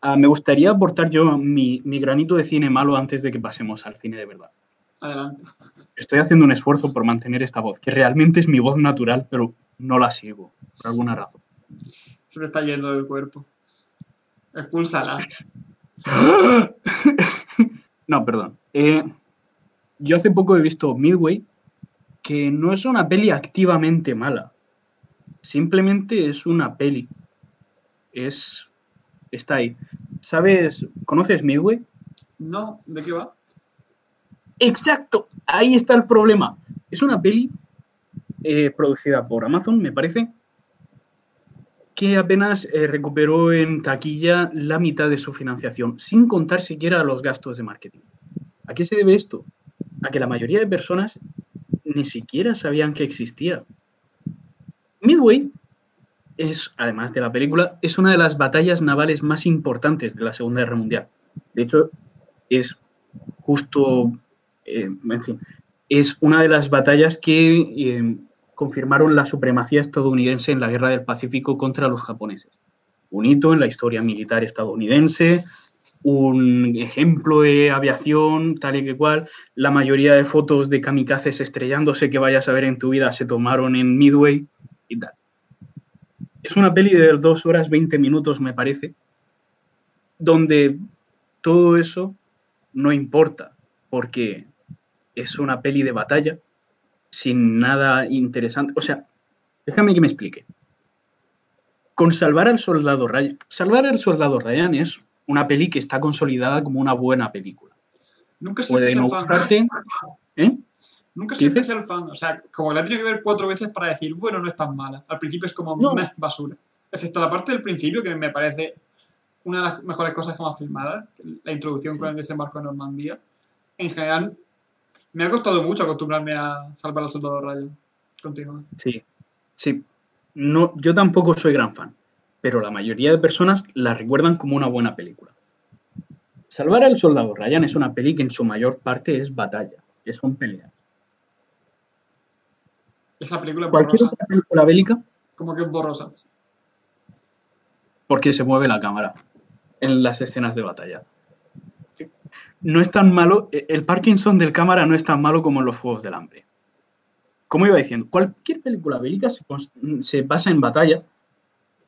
ah, me gustaría aportar yo mi, mi granito de cine malo antes de que pasemos al cine de verdad. Adelante. Estoy haciendo un esfuerzo por mantener esta voz, que realmente es mi voz natural, pero no la sigo, por alguna razón. Se te está yendo del cuerpo. Expúlsala. no, perdón. Eh, yo hace poco he visto Midway, que no es una peli activamente mala. Simplemente es una peli. Es. Está ahí. ¿Sabes? ¿Conoces Midway? No, ¿de qué va? Exacto, ahí está el problema. Es una peli eh, producida por Amazon, me parece, que apenas eh, recuperó en taquilla la mitad de su financiación, sin contar siquiera los gastos de marketing. ¿A qué se debe esto? A que la mayoría de personas ni siquiera sabían que existía. Midway es, además de la película, es una de las batallas navales más importantes de la Segunda Guerra Mundial. De hecho, es justo en fin, es una de las batallas que eh, confirmaron la supremacía estadounidense en la guerra del Pacífico contra los japoneses. Un hito en la historia militar estadounidense, un ejemplo de aviación, tal y que cual. La mayoría de fotos de kamikazes estrellándose que vayas a ver en tu vida se tomaron en Midway y tal. Es una peli de 2 horas 20 minutos, me parece, donde todo eso no importa, porque es una peli de batalla sin nada interesante. O sea, déjame que me explique. Con Salvar al Soldado Ryan. Salvar al Soldado Ryan es una peli que está consolidada como una buena película. Nunca se Puede no fan. gustarte. ¿eh? Nunca ¿Qué soy dices? especial fan. O sea, como la he tenido que ver cuatro veces para decir, bueno, no es tan mala. Al principio es como No. meh, basura. Excepto la parte del principio, que me parece una de las mejores cosas jamás filmadas, la introducción con el desembarco en Normandía. En general, me ha costado mucho acostumbrarme a salvar al soldado Ryan. Continúa. Sí, sí. No, yo tampoco soy gran fan, pero la mayoría de personas la recuerdan como una buena película. Salvar al Soldado Ryan es una peli que en su mayor parte es batalla, que son peleas. Esa película es Cualquier borrosa. otra película bélica, Como que es borrosa. porque se mueve la cámara en las escenas de batalla. No es tan malo, eh, el Parkinson del cámara no es tan malo como en los Juegos del Hambre. Como iba diciendo, cualquier película bélica se, se basa en batalla,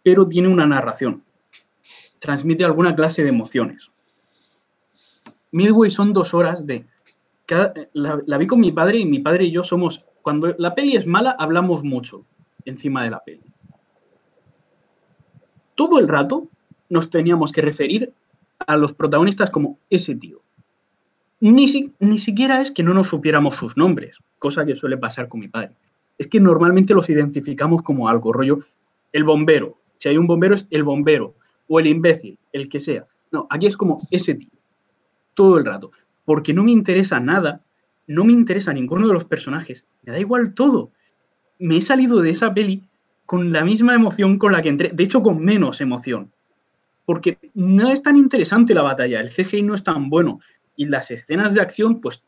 pero tiene una narración. Transmite alguna clase de emociones. Midway son dos horas de... cada- la, la vi con mi padre y mi padre y yo somos... Cuando la peli es mala, hablamos mucho encima de la peli. Todo el rato nos teníamos que referir a los protagonistas como ese tío. Ni, si- ni siquiera es que no nos supiéramos sus nombres, cosa que suele pasar con mi padre. Es que normalmente los identificamos como algo, rollo, el bombero. Si hay un bombero es el bombero, o el imbécil, el que sea. No, aquí es como ese tío, todo el rato. Porque no me interesa nada, no me interesa ninguno de los personajes, me da igual todo. Me he salido de esa peli con la misma emoción con la que entré, de hecho con menos emoción. Porque no es tan interesante la batalla, el CGI no es tan bueno y las escenas de acción pues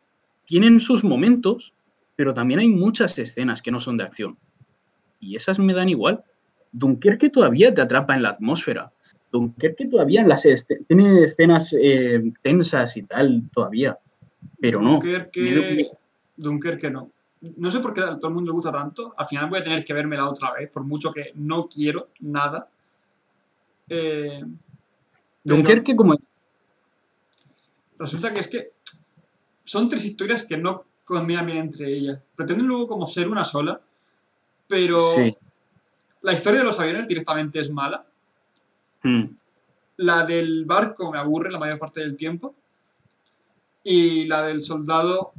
tienen sus momentos, pero también hay muchas escenas que no son de acción. Y esas me dan igual. Dunkerque todavía te atrapa en la atmósfera. Dunkerque todavía en las esce- tiene escenas eh, tensas y tal todavía. Pero no. Dunkerque, Dunkerque no. No sé por qué a todo el mundo le gusta tanto. Al final voy a tener que vérmela otra vez, por mucho que no quiero nada. Eh, Dunkerque como resulta que es que son tres historias que no combinan bien entre ellas. Pretenden luego como ser una sola, pero Sí. la historia de los aviones directamente es mala. Mm, La del barco me aburre la mayor parte del tiempo. Y la del soldado,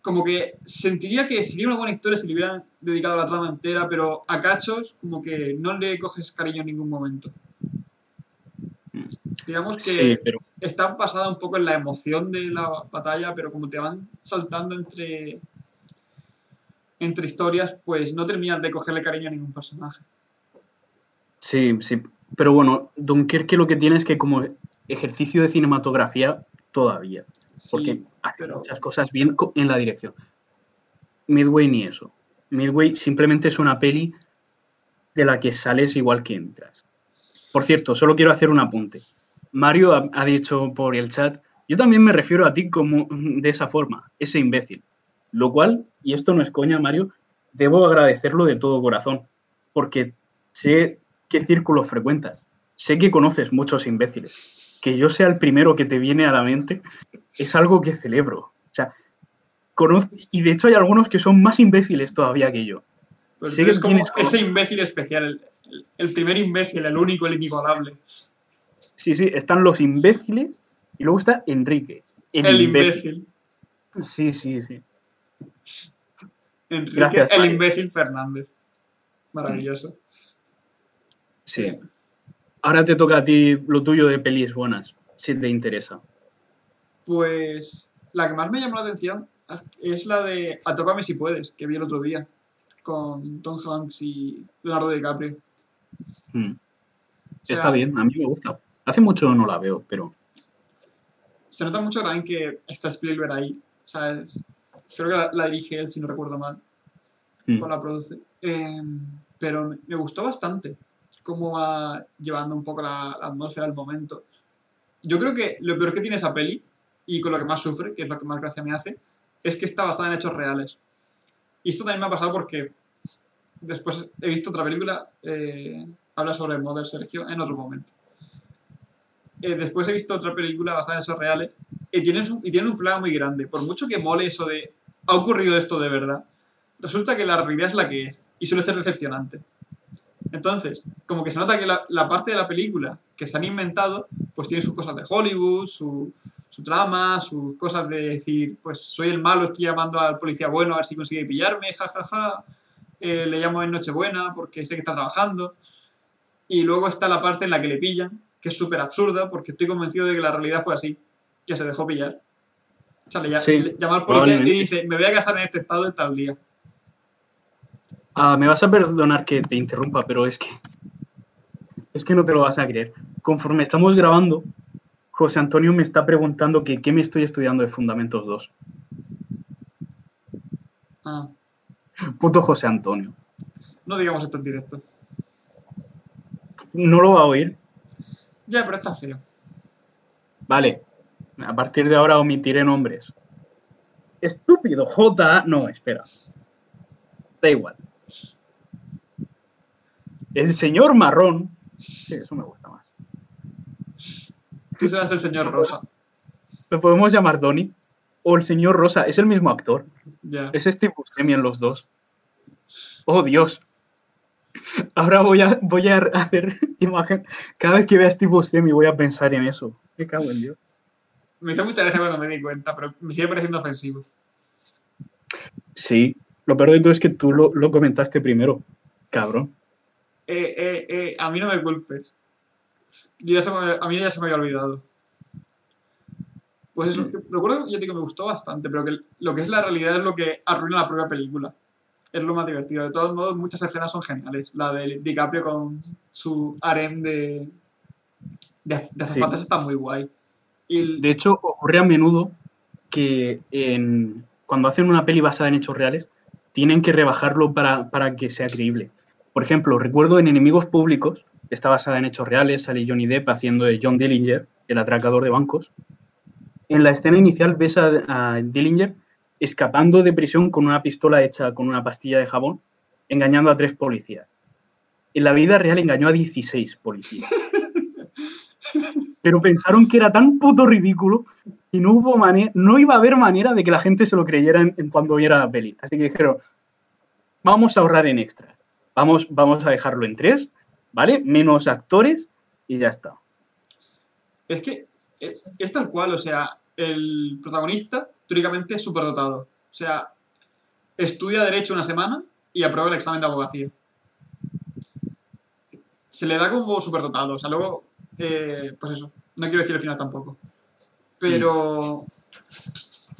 como que sentiría que sería una buena historia si le hubieran dedicado la trama entera, pero a cachos, como que no le coges cariño en ningún momento. Digamos que sí, pero está basada un poco en la emoción de la batalla, pero como te van saltando entre, entre historias, pues no terminas de cogerle cariño a ningún personaje. Sí, sí. Pero bueno, Dunkerque lo que tiene es que como ejercicio de cinematografía todavía. Porque hace pero- muchas cosas bien en la dirección. Midway ni eso. Midway simplemente es una peli de la que sales igual que entras. Por cierto, solo quiero hacer un apunte. Mario ha, ha dicho por el chat, yo también me refiero a ti como de esa forma, ese imbécil. Lo cual, y esto no es coña, Mario, debo agradecerlo de todo corazón, porque sé qué círculos frecuentas, sé que conoces muchos imbéciles. Que yo sea el primero que te viene a la mente es algo que celebro. O sea, conozco, y de hecho hay algunos que son más imbéciles todavía que yo. Que como como- ese imbécil especial, el primer imbécil, el único, el inigualable. Sí, sí, están los imbéciles y luego está Enrique. El, El, imbécil. imbécil. Sí, sí, sí. Enrique, Gracias, el Mario. imbécil Fernández. Maravilloso. Sí. Ahora te toca a ti lo tuyo de pelis buenas, si te interesa. Pues la que más me llamó la atención es la de Atrápame si puedes, que vi el otro día, con Tom Hanks y Leonardo DiCaprio. Mm. O sea, Está bien, a mí me gusta. Hace mucho no la veo, pero Se nota mucho también que está Spielberg ahí. O sea, es- creo que la, la dirige él, si no recuerdo mal, mm, o la produce. Eh, pero me- me gustó bastante cómo va llevando un poco la, la atmósfera al momento. Yo creo que lo peor que tiene esa peli, y con lo que más sufre, que es lo que más gracia me hace, es que está basada en hechos reales. Y esto también me ha pasado porque después he visto otra película, eh, habla sobre Mother Sergio, en otro momento. Eh, después he visto otra película basada en esos reales y tienen, un- y tienen un problema muy grande. Por mucho que mole eso de ha ocurrido esto de verdad, resulta que la realidad es la que es y suele ser decepcionante. Entonces, como que se nota que la, parte de la película que se han inventado, pues tiene sus cosas de Hollywood, su, su trama, sus cosas de decir, pues soy el malo, estoy llamando al policía bueno a ver si consigue pillarme, jajaja, eh, le llamo en Nochebuena porque sé que está trabajando. Y luego está la parte en la que le pillan, que es súper absurda porque estoy convencido de que la realidad fue así, que se dejó pillar. O sea, le, ll- Sí, le llama al policía y probablemente. dice, me voy a casar en este estado de tal día. Ah, me vas a perdonar que te interrumpa, pero es que. Es que no te lo vas a creer. Conforme estamos grabando, José Antonio me está preguntando que qué me estoy estudiando de Fundamentos 2. Ah, Puto José Antonio. no digamos esto en directo. No lo va a oír. Ya, pero está feo. Vale. A partir de ahora omitiré nombres. Estúpido, J. No, espera. Da igual. El señor marrón. Sí, eso me gusta más. Tú serás el señor Rosa. Lo podemos llamar Donny. O el señor Rosa. Es el mismo actor. Ya. Es Steve Buscemi en los dos. Oh, Dios. Ahora voy a, voy a hacer imagen. Cada vez que vea Steve Buscemi voy a pensar en eso. Me cago en Dios. Me hizo mucha gracia cuando me di cuenta, pero me sigue pareciendo ofensivo. Sí. Lo peor de todo es que tú lo, lo comentaste primero. Cabrón. Eh, eh, eh, a mí no me culpes. Yo ya se me- a mí ya se me había olvidado. Pues eso, que- recuerdo, yo digo, me gustó bastante, pero que lo que es la realidad es lo que arruina la propia película. Es lo más divertido. De todos modos, muchas escenas son geniales. La de DiCaprio con su harem de, de, de azafatas está muy guay. Y el- De hecho, ocurre a menudo que en- cuando hacen una peli basada en hechos reales, tienen que rebajarlo para, para que sea creíble. Por ejemplo, recuerdo en Enemigos Públicos, está basada en hechos reales, sale Johnny Depp haciendo de John Dillinger, el atracador de bancos. En la escena inicial ves a, a Dillinger escapando de prisión con una pistola hecha con una pastilla de jabón, engañando a tres policías. En la vida real engañó a 16 policías. Pero pensaron que era tan puto ridículo y no hubo manera, no iba a haber manera de que la gente se lo creyera en, cuando viera la peli. Así que dijeron, vamos a ahorrar en extras. Vamos, vamos a dejarlo en tres, ¿vale? Menos actores y ya está. Es que es tal cual, o sea, el protagonista teóricamente es superdotado. O sea, estudia Derecho una semana y aprueba el examen de abogacía. Se le da como superdotado, o sea, luego, eh, pues eso, no quiero decir el final tampoco. Pero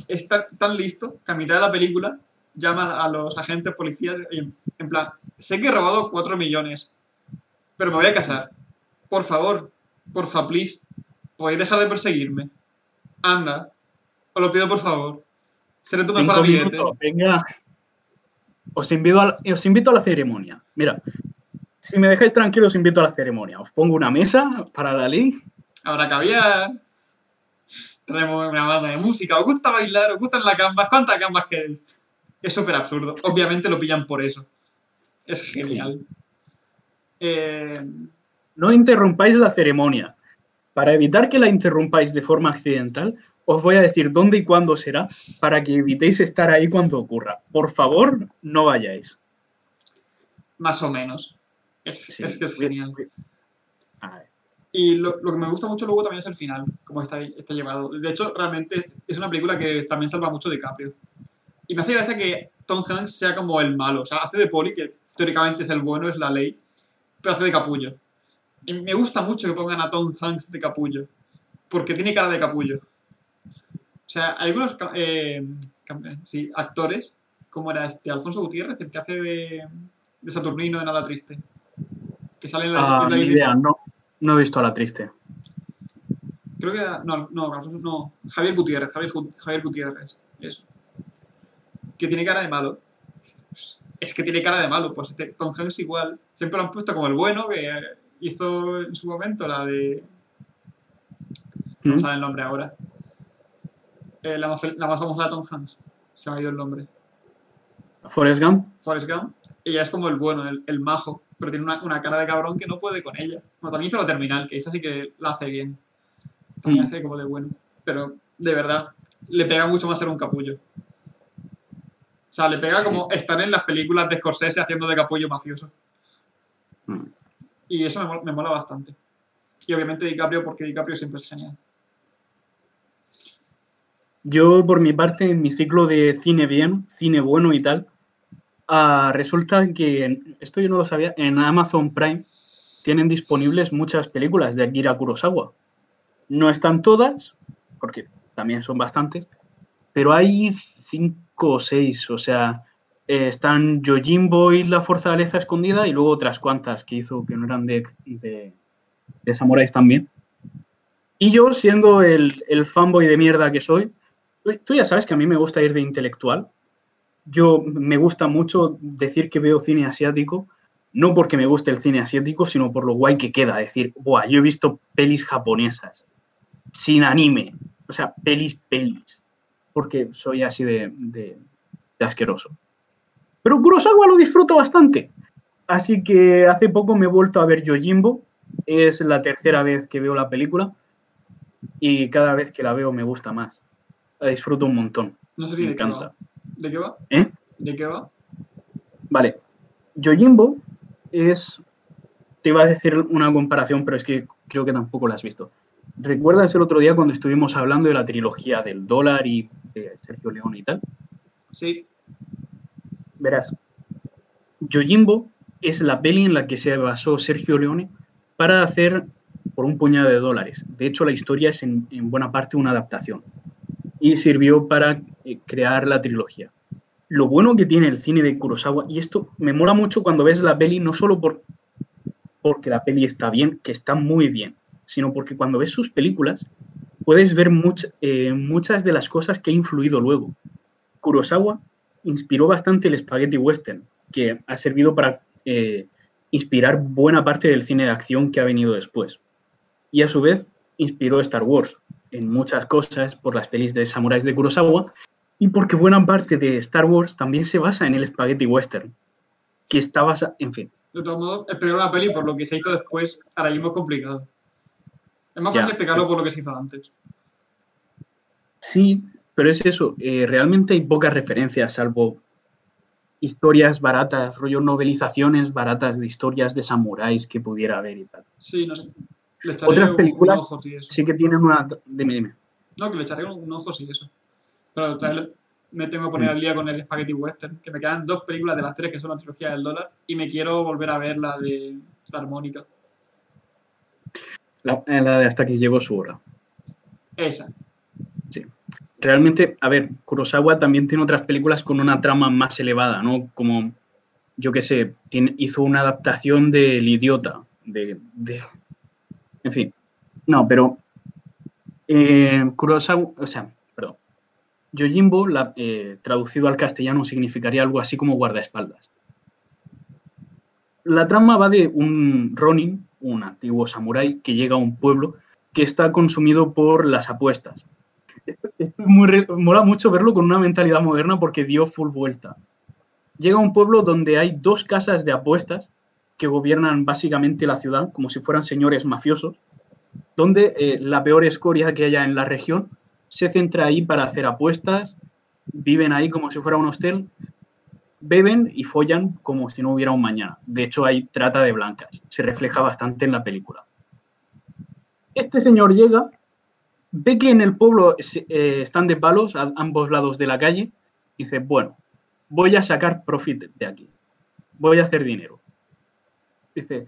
es tan, listo que a mitad de la película llama a los agentes policías en, en plan, sé que he robado 4 millones, pero me voy a casar. Por favor, porfa, please, podéis dejar de perseguirme. Anda, os lo pido por favor. Seré tu mejor amiguete. venga. Os invito, a la, os invito a la ceremonia. Mira, si me dejáis tranquilo, os invito a la ceremonia. Os pongo una mesa para la ley. Habrá caviar. Traemos una banda de música. ¿Os gusta bailar? ¿Os gustan las gambas? ¿Cuántas gambas queréis? Es súper absurdo. Obviamente lo pillan por eso. Es genial. Eh, No interrumpáis la ceremonia. Para evitar que la interrumpáis de forma accidental, os voy a decir dónde y cuándo será para que evitéis estar ahí cuando ocurra. Por favor, no vayáis. más o menos. Es, Sí. es que es genial. A ver. Y lo, lo que me gusta mucho luego también es el final, cómo está, está llevado. De hecho, realmente es una película que también salva mucho DiCaprio. Y me hace gracia que Tom Hanks sea como el malo. O sea, hace de poli, que teóricamente es el bueno, es la ley, pero hace de capullo. Y me gusta mucho que pongan a Tom Hanks de capullo, porque tiene cara de capullo. O sea, hay algunos eh, sí, actores, como era este Alfonso Gutiérrez, el que hace de, de Saturnino en Nada Triste, que sale en la, Ah, en la idea, no, no he visto a la triste. Creo que era. No, no, Alfonso- no. Javier Gutiérrez, Javier, Javier Gutiérrez. Eso. Que tiene cara de malo. Es que tiene cara de malo. Pues este, Tom Hanks igual. Siempre lo han puesto como el bueno que hizo en su momento la de. No ¿Mm? sabe el nombre ahora. Eh, la, más, fel- la más famosa de Tom Hanks. Se me ha ido el nombre. Forrest Gump. Forrest Gump. Ella es como el bueno, el, el majo. Pero tiene una, una cara de cabrón que no puede con ella. Bueno, también hizo la terminal, que esa sí que la hace bien. También Mm. hace como de bueno. Pero, de verdad, le pega mucho más ser un capullo. O sea, le pega Sí. como estar en las películas de Scorsese haciendo de capullo mafioso. Mm. Y eso me, me mola bastante. Y obviamente DiCaprio, porque DiCaprio siempre es genial. Yo, por mi parte, en mi ciclo de cine bien, cine bueno y tal, ah, resulta que, esto yo no lo sabía, en Amazon Prime tienen disponibles muchas películas de Akira Kurosawa. No están todas, porque también son bastantes, pero hay cinco o seis, o sea, eh, están Yojimbo y La Fortaleza Escondida y luego otras cuantas que hizo que no eran de, de, de samuráis también. Y yo, siendo el, el fanboy de mierda que soy, tú, ya sabes que a mí me gusta ir de intelectual. Yo me gusta mucho decir que veo cine asiático, no porque me guste el cine asiático, sino por lo guay que queda. Decir, Buah, yo he visto pelis japonesas, sin anime, o sea, pelis, pelis, porque soy así de- de asqueroso. Pero Kurosawa lo disfruto bastante. Así que hace poco me he vuelto a ver Yojimbo. Es la tercera vez que veo la película y cada vez que la veo me gusta más. La disfruto un montón. No sé Me de qué encanta. va. ¿De qué va? ¿Eh? ¿De qué va? Vale. Yojimbo es. Te iba a decir una comparación, pero es que creo que tampoco la has visto. ¿Recuerdas el otro día cuando estuvimos hablando de la trilogía del dólar y de Sergio León y tal? Sí. Verás, Yojimbo es la peli en la que se basó Sergio Leone para hacer por un puñado de dólares. De hecho, la historia es en, en buena parte una adaptación y sirvió para eh, crear la trilogía. Lo bueno que tiene el cine de Kurosawa, y esto me mola mucho cuando ves la peli, no solo por, porque la peli está bien, que está muy bien, sino porque cuando ves sus películas puedes ver eh, muchas de las cosas que ha influido luego. Kurosawa inspiró bastante el spaghetti western, que ha servido para eh, inspirar buena parte del cine de acción que ha venido después. Y a su vez inspiró Star Wars en muchas cosas por las pelis de samuráis de Kurosawa y porque buena parte de Star Wars también se basa en el spaghetti western, que está basado, en fin, De todos modos, explicar una peli por lo que se hizo después, ahora mismo es complicado. Es más fácil explicarlo por lo que se hizo antes. Sí, pero es eso, eh, realmente hay pocas referencias, salvo historias baratas, rollo novelizaciones baratas de historias de samuráis que pudiera haber y tal. Sí, no sé. Le echaré Otras películas Un ojo, sí. Sí que tienen una... Dime, dime. No, que le echaré un, ojo, sí, eso. Pero también me tengo que poner al día con el Spaghetti Western, que me quedan dos películas de las tres que son la trilogía del dólar, y me quiero volver a ver la de la armónica. La, eh, la de hasta que llegó su hora. Esa. Realmente, a ver, Kurosawa también tiene otras películas con una trama más elevada, ¿no? Como, yo qué sé, hizo una adaptación de El Idiota, de... de- en fin. No, pero... eh, Kurosawa, o sea, perdón. Yojimbo, la- eh, traducido al castellano, significaría algo así como guardaespaldas. La trama va de un Ronin, un antiguo samurái, que llega a un pueblo que está consumido por las apuestas. Esto, esto es muy mola mucho verlo con una mentalidad moderna porque dio full vuelta. Llega a un pueblo donde hay dos casas de apuestas que gobiernan básicamente la ciudad como si fueran señores mafiosos, donde eh, la peor escoria que haya en la región se centra ahí para hacer apuestas, viven ahí como si fuera un hostel, beben y follan como si no hubiera un mañana. De hecho, hay trata de blancas. Se refleja bastante en la película. Este señor llega, ve que en el pueblo eh, están de palos a ambos lados de la calle, y dice, bueno, voy a sacar profit de aquí, voy a hacer dinero. Dice,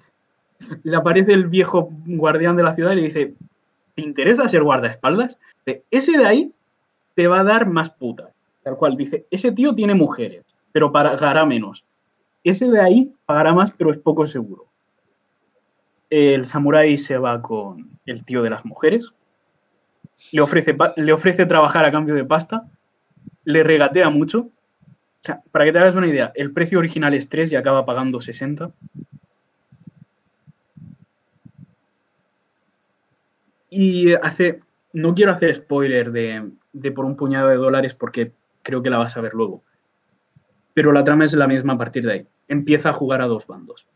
le aparece el viejo guardián de la ciudad y le dice, ¿te interesa ser guardaespaldas? Dice, ese de ahí te va a dar más puta. Tal cual, dice, ese tío tiene mujeres, pero pagará menos. Ese de ahí pagará más, pero es poco seguro. El samurái se va con el tío de las mujeres, le ofrece, le ofrece trabajar a cambio de pasta, le regatea mucho. O sea, para que te hagas una idea, el precio original es 3 y acaba pagando 60. Y hace, no quiero hacer spoiler de, de por un puñado de dólares porque creo que la vas a ver luego. Pero la trama es la misma a partir de ahí. Empieza a jugar a dos bandos.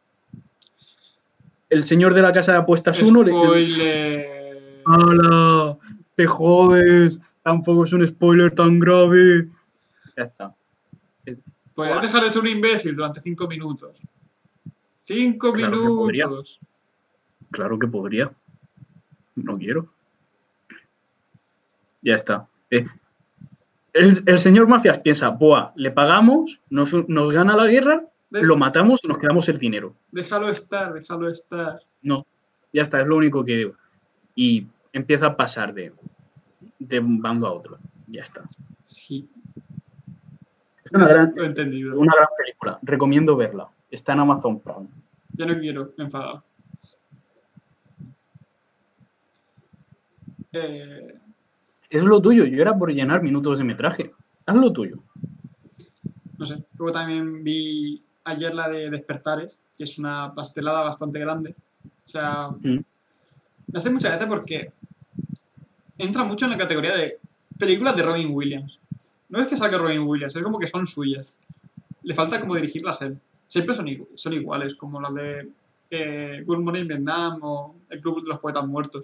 El señor de la casa de apuestas 1 le, Spoiler. ¡Hala! ¡Te jodes! Tampoco es un spoiler tan grave. Ya está. Podrías dejar de ser un imbécil durante cinco minutos. Cinco Claro que podría. minutos. Claro que podría. No quiero. Ya está. Eh, el, el señor Mafias piensa, Buah, le pagamos, nos, nos gana la guerra, De- lo matamos y nos quedamos el dinero. Déjalo estar, déjalo estar. No, ya está, es lo único que digo. Y empieza a pasar de, de un bando a otro. Ya está. Sí, Es una gran, entendido. una gran película. Recomiendo verla. Está en Amazon Prime. Ya no quiero, enfadado. Eh, Es lo tuyo. Yo era por llenar minutos de metraje. Haz lo tuyo. no sé. Luego también vi ayer la de Despertares, que es una pastelada bastante grande. O sea, Mm. me hace mucha gracia porque entra mucho en la categoría de películas de Robin Williams. No es que salga Robin Williams, es como que son suyas. Le falta como dirigirlas él. Siempre son, igu- son iguales, como las de eh, Good Morning Vietnam o El Club de los Poetas Muertos.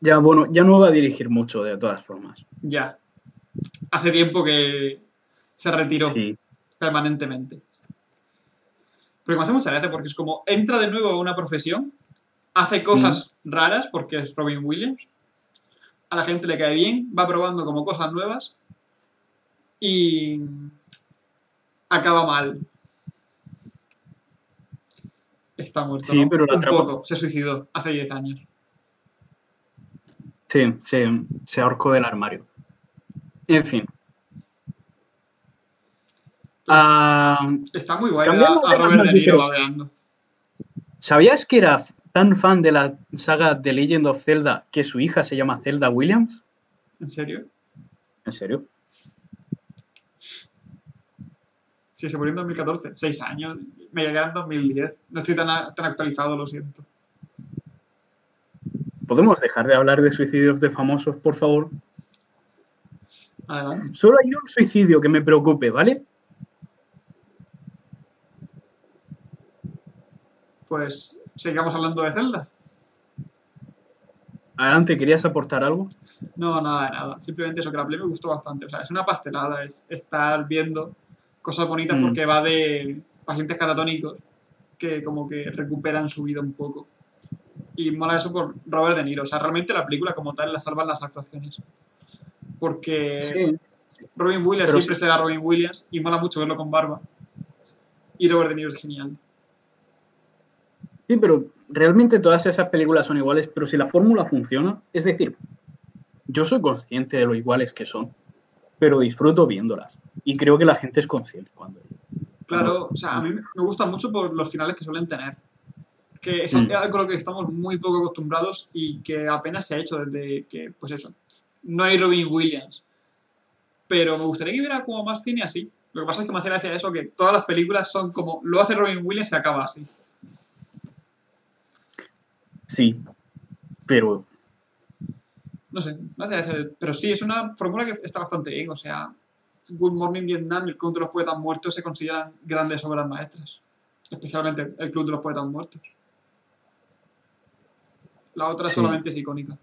Ya, bueno, ya no va a dirigir mucho de todas formas. Ya. Hace tiempo que se retiró Sí. permanentemente. Pero me hace mucha gracia porque es como entra de nuevo a una profesión, hace cosas raras porque es Robin Williams, a la gente le cae bien, va probando como cosas nuevas y acaba mal. Está muerto. Sí, ¿no? pero la Un trama- poco, se suicidó hace 10 años. Sí, se, se ahorcó del armario. En fin. Ah, Está muy guay a, Robert De Niro babeando. ¿Sabías que era tan fan de la saga The Legend of Zelda que su hija se llama Zelda Williams? ¿En serio? ¿En serio? Sí, se murió en 2014. Seis años. Me llegaron en 2010. No estoy tan, tan actualizado, lo siento. ¿Podemos dejar de hablar de suicidios de famosos, por favor? Adelante. Solo hay un suicidio que me preocupe, ¿vale? Pues sigamos hablando de Zelda. Adelante, ¿querías aportar algo? No, nada nada. Simplemente eso, que la play me gustó bastante. O sea, es una pastelada, es estar viendo cosas bonitas Mm. porque va de pacientes catatónicos que como que recuperan su vida un poco. Y mola eso por Robert De Niro. O sea, realmente la película como tal la salvan las actuaciones. Porque Sí. Robin Williams Pero siempre será Robin Williams y mola mucho verlo con barba. Y Robert De Niro es genial. Sí, pero realmente todas esas películas son iguales, pero si la fórmula funciona, es decir, yo soy consciente de lo iguales que son, pero disfruto viéndolas. Y creo que la gente es consciente cuando... Claro, o sea, a mí me gusta mucho por los finales que suelen tener. Que es Mm. algo a lo que estamos muy poco acostumbrados y que apenas se ha hecho desde que, pues eso, no hay Robin Williams. Pero me gustaría que hubiera como más cine así. Lo que pasa es que me hace gracia eso, que todas las películas son como, lo hace Robin Williams y acaba así. Sí, pero No sé, gracia. Pero sí, es una fórmula que está bastante bien. O sea, Good Morning Vietnam y el Club de los Poetas Muertos se consideran grandes obras maestras. Especialmente el Club de los Poetas Muertos. La otra Sí. solamente es icónica.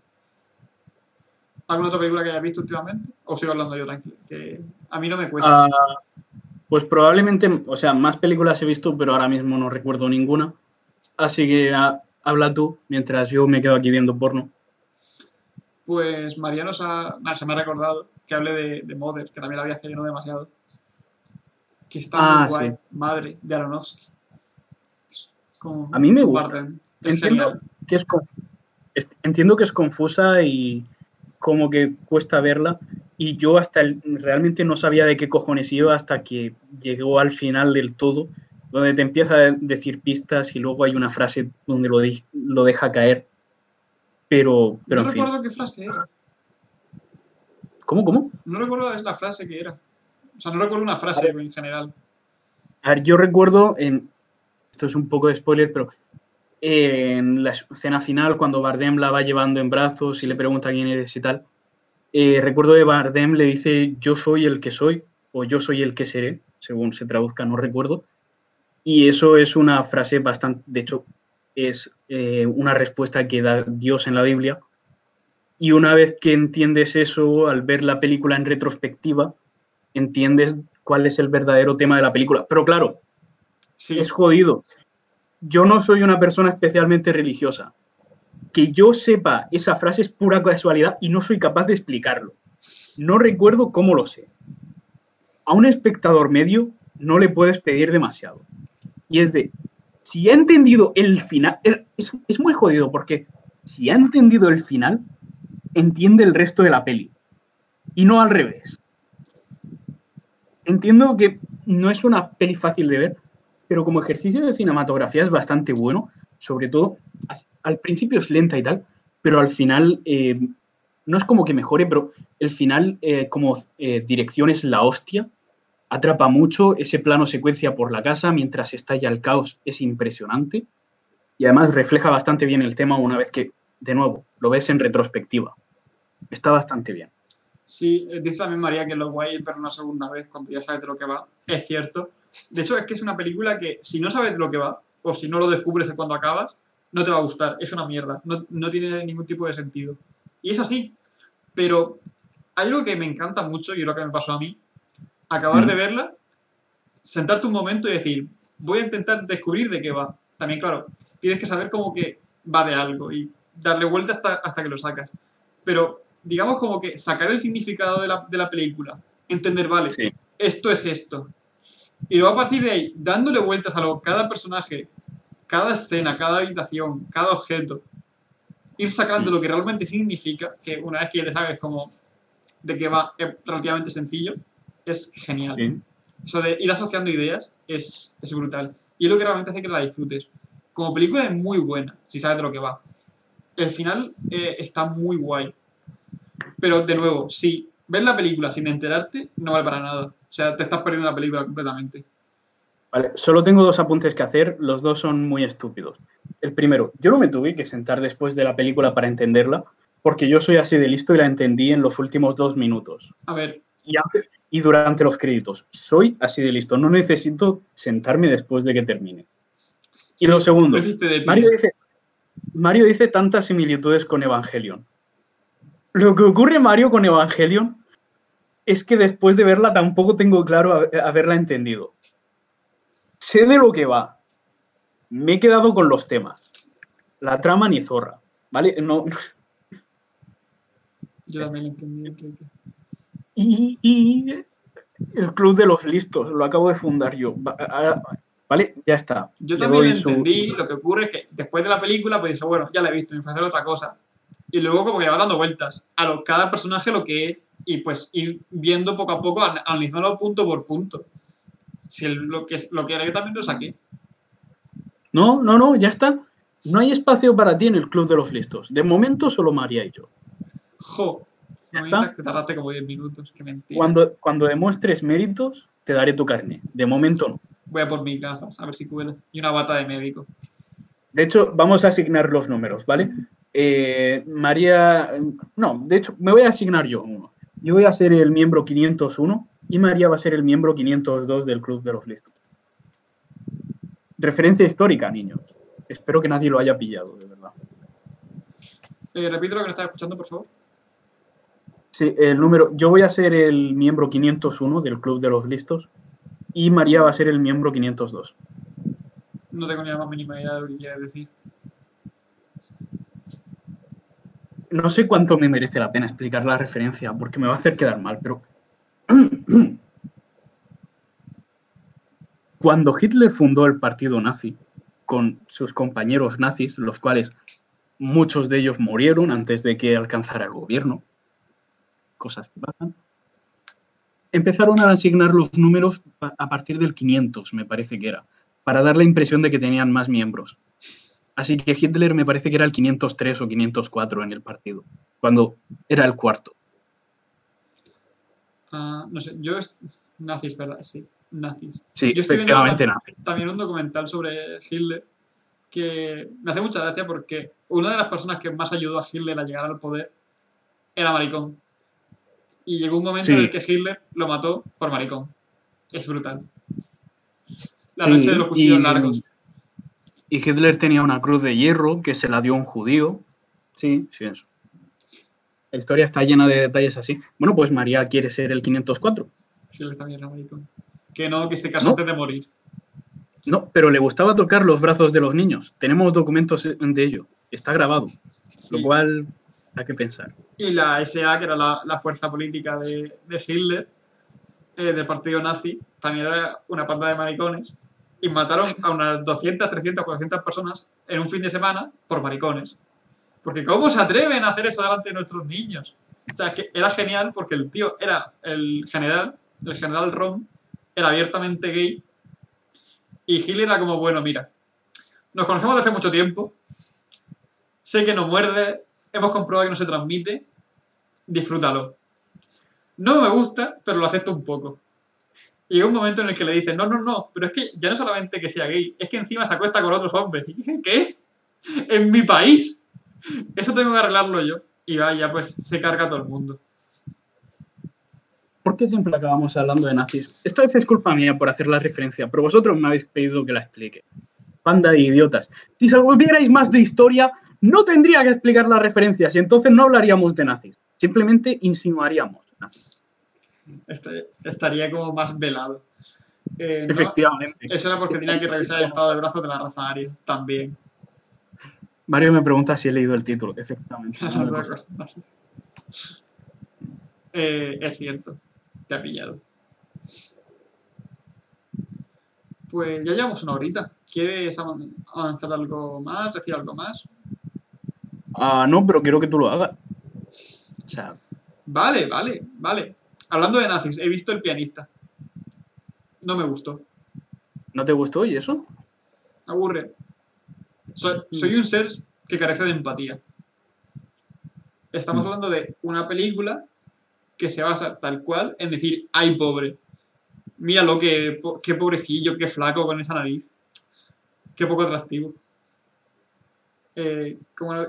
¿Alguna otra película que hayas visto últimamente? ¿O sigo hablando yo tranquilo? Que a mí no me cuesta. Ah, pues probablemente, o sea, más películas he visto, pero ahora mismo no recuerdo ninguna. Así que ah, habla tú, mientras yo me quedo aquí viendo porno. Pues Mariano se, ha- se me ha recordado que hable de, de Mother, que también la había no demasiado. Que está Ah, muy guay. sí. Madre de Aronofsky. A mí me gusta. Entiendo que es- entiendo que es confusa y como que cuesta verla. Y yo hasta el- realmente no sabía de qué cojones iba hasta que llegó al final del todo, donde te empieza a decir pistas y luego hay una frase donde lo, di- lo deja caer. Pero, pero no en fin. recuerdo qué frase era. ¿Cómo, cómo? No recuerdo la frase que era. O sea, no recuerdo una frase en general. A ver, yo recuerdo, en, esto es un poco de spoiler, pero en la escena final, cuando Bardem la va llevando en brazos y le pregunta quién eres y tal, eh, recuerdo que Bardem le dice yo soy el que soy o yo soy el que seré, según se traduzca, no recuerdo. Y eso es una frase bastante, de hecho, es eh, una respuesta que da Dios en la Biblia Y una vez que entiendes eso, al ver la película en retrospectiva, entiendes cuál es el verdadero tema de la película. Pero claro, Sí, es jodido. Yo no soy una persona especialmente religiosa. Que yo sepa esa frase es pura casualidad y no soy capaz de explicarlo. No recuerdo cómo lo sé. A un espectador medio no le puedes pedir demasiado. Y es de, si ha entendido el final, er, es, es muy jodido porque si ha entendido el final, entiende el resto de la peli. Y no al revés. Entiendo que no es una peli fácil de ver, pero como ejercicio de cinematografía es bastante bueno. Sobre todo, al principio es lenta y tal, pero al final eh, no es como que mejore, pero el final, eh, como eh, dirección es la hostia, atrapa mucho. Ese plano secuencia por la casa mientras estalla el caos es impresionante y además refleja bastante bien el tema una vez que, de nuevo, lo ves en retrospectiva. Está bastante bien. Sí, eh, dice también María que lo guay ver una segunda vez cuando ya sabes de lo que va. Es cierto. De hecho, es que es una película que si no sabes de lo que va, o si no lo descubres cuando acabas, no te va a gustar. Es una mierda. No, no tiene ningún tipo de sentido. Y es así. Pero hay algo que me encanta mucho y es lo que me pasó a mí. Acabar Mm. de verla, sentarte un momento y decir, voy a intentar descubrir de qué va. También, claro, tienes que saber como que va de algo y darle vuelta hasta, hasta que lo sacas. Pero digamos como que sacar el significado de la, de la película, entender, vale, Sí. esto es esto. Y luego a partir de ahí, dándole vueltas a lo, cada personaje, cada escena, cada habitación, cada objeto, ir sacando Mm. lo que realmente significa, que una vez que ya te sabes como de qué va, es relativamente sencillo, es genial. Sí. Eso de ir asociando ideas es, es brutal. Y es lo que realmente hace que la disfrutes. Como película es muy buena, si sabes de lo que va. El final eh, está muy guay. Pero de nuevo, si ves la película sin enterarte, no vale para nada. O sea, te estás perdiendo la película completamente. Vale, solo tengo dos apuntes que hacer, los dos son muy estúpidos. El primero, yo no me tuve que sentar después de la película para entenderla, porque yo soy así de listo y la entendí en los últimos dos minutos. A ver, Y, antes- y durante los créditos. Soy así de listo, no necesito sentarme después de que termine. Y sí, lo segundo, Mario dice, Mario dice tantas similitudes con Evangelion. Lo que ocurre, Mario, con Evangelion es que después de verla tampoco tengo claro haber- haberla entendido. Sé de lo que va. Me he quedado con los temas. La trama ni zorra. ¿Vale? No, Yo también lo entendí. creo que- y, y el Club de los Listos, lo acabo de fundar yo. ¿Vale? Ya está. Yo también su- entendí. Lo que ocurre es que después de la película, pues dije, bueno, ya la he visto, me voy a hacer otra cosa. Y luego como que va dando vueltas a lo, cada personaje lo que es y pues ir viendo poco a poco, an- analizándolo punto por punto. Si el- lo, que, lo que era yo también lo saqué. No, no, no, ya está. No hay espacio para ti en el Club de los Listos. De momento solo María y yo. Jo, Ya está. que tardaste como 10 minutos, que mentira. Cuando, cuando demuestres méritos, te daré tu carne. De momento no. Voy a por mis gafas, a ver si cuela. Y una bata de médico. De hecho, vamos a asignar los números, ¿vale? Eh, María. No, de hecho, me voy a asignar yo uno. Yo voy a ser el miembro 501 y María va a ser el miembro 502 del Club de los Listos. Referencia histórica, niños. Espero que nadie lo haya pillado, de verdad. Eh, repito lo que no estás escuchando, por favor. Sí, el número. Yo voy a ser el miembro 501 del Club de los Listos y María va a ser el miembro 502. No tengo ni la más mínima idea de lo que quieres decir. No sé cuánto me merece la pena explicar la referencia porque me va a hacer quedar mal, pero. Cuando Hitler fundó el partido nazi con sus compañeros nazis, los cuales muchos de ellos murieron antes de que alcanzara el gobierno, cosas que pasan, empezaron a asignar los números a partir del 500, me parece que era, para dar la impresión de que tenían más miembros. Así que Hitler me parece que era el 503 o 504 en el partido, cuando era el cuarto. Ah, no sé, yo. es- Nazis, ¿verdad? Sí, nazis. Sí, Yo estoy viendo nazi. también un documental sobre Hitler que me hace mucha gracia porque una de las personas que más ayudó a Hitler a llegar al poder era maricón. Y llegó un momento en el que Hitler lo mató por maricón. Es brutal. La Sí, noche de los cuchillos y- largos. Y Hitler tenía una cruz de hierro que se la dio a un judío. Sí, sí, eso. La historia está llena de detalles así. Bueno, pues María quiere ser el 504. Hitler también era maricón. Que no, que se casó No. antes de morir. No, pero le gustaba tocar los brazos de los niños. Tenemos documentos de ello. Está grabado. Sí. Lo cual hay que pensar. Y la SA, que era la, la fuerza política de, de Hitler, eh, del partido nazi, también era una panda de maricones. Y mataron a unas 200, 300, 400 personas en un fin de semana por maricones. Porque ¿cómo se atreven a hacer eso delante de nuestros niños? O sea, que era genial porque el tío era el general, el general Rom, era abiertamente gay. Y Hitler era como, bueno, mira, nos conocemos desde hace mucho tiempo. Sé que no muerde, hemos comprobado que no se transmite. Disfrútalo. No me gusta, pero lo acepto un poco. Y llega un momento en el que le dicen, no, no, no, pero es que ya no solamente que sea gay, es que encima se acuesta con otros hombres. Y dicen, ¿qué? En mi país. Eso tengo que arreglarlo yo. Y vaya, pues se carga todo el mundo. ¿Por qué siempre acabamos hablando de nazis? Esta vez es culpa mía por hacer la referencia, pero vosotros me habéis pedido que la explique. Panda de idiotas. Si sabierais más de historia, no tendría que explicar las referencias y entonces no hablaríamos de nazis. Simplemente insinuaríamos nazis. Este- estaría como más velado. Eh, no, Efectivamente. eso era porque tenía que revisar el estado de brazos de la raza aria también. Mario me pregunta si he leído el título. Efectivamente. Eh, es cierto, te ha pillado. Pues ya llevamos una horita. ¿Quieres avan- avanzar algo más? ¿Decir algo más? Ah, no, pero quiero que tú lo hagas. O sea, Vale, vale, vale. Hablando de nazis, he visto El pianista. No me gustó. ¿no te gustó y eso? Aburre. Soy, soy un ser que carece de empatía. Estamos Mm. hablando de una película que se basa tal cual en decir, ay, pobre. Míralo, qué, qué pobrecillo, qué flaco con esa nariz. Qué poco atractivo. Eh, ¿cómo, no,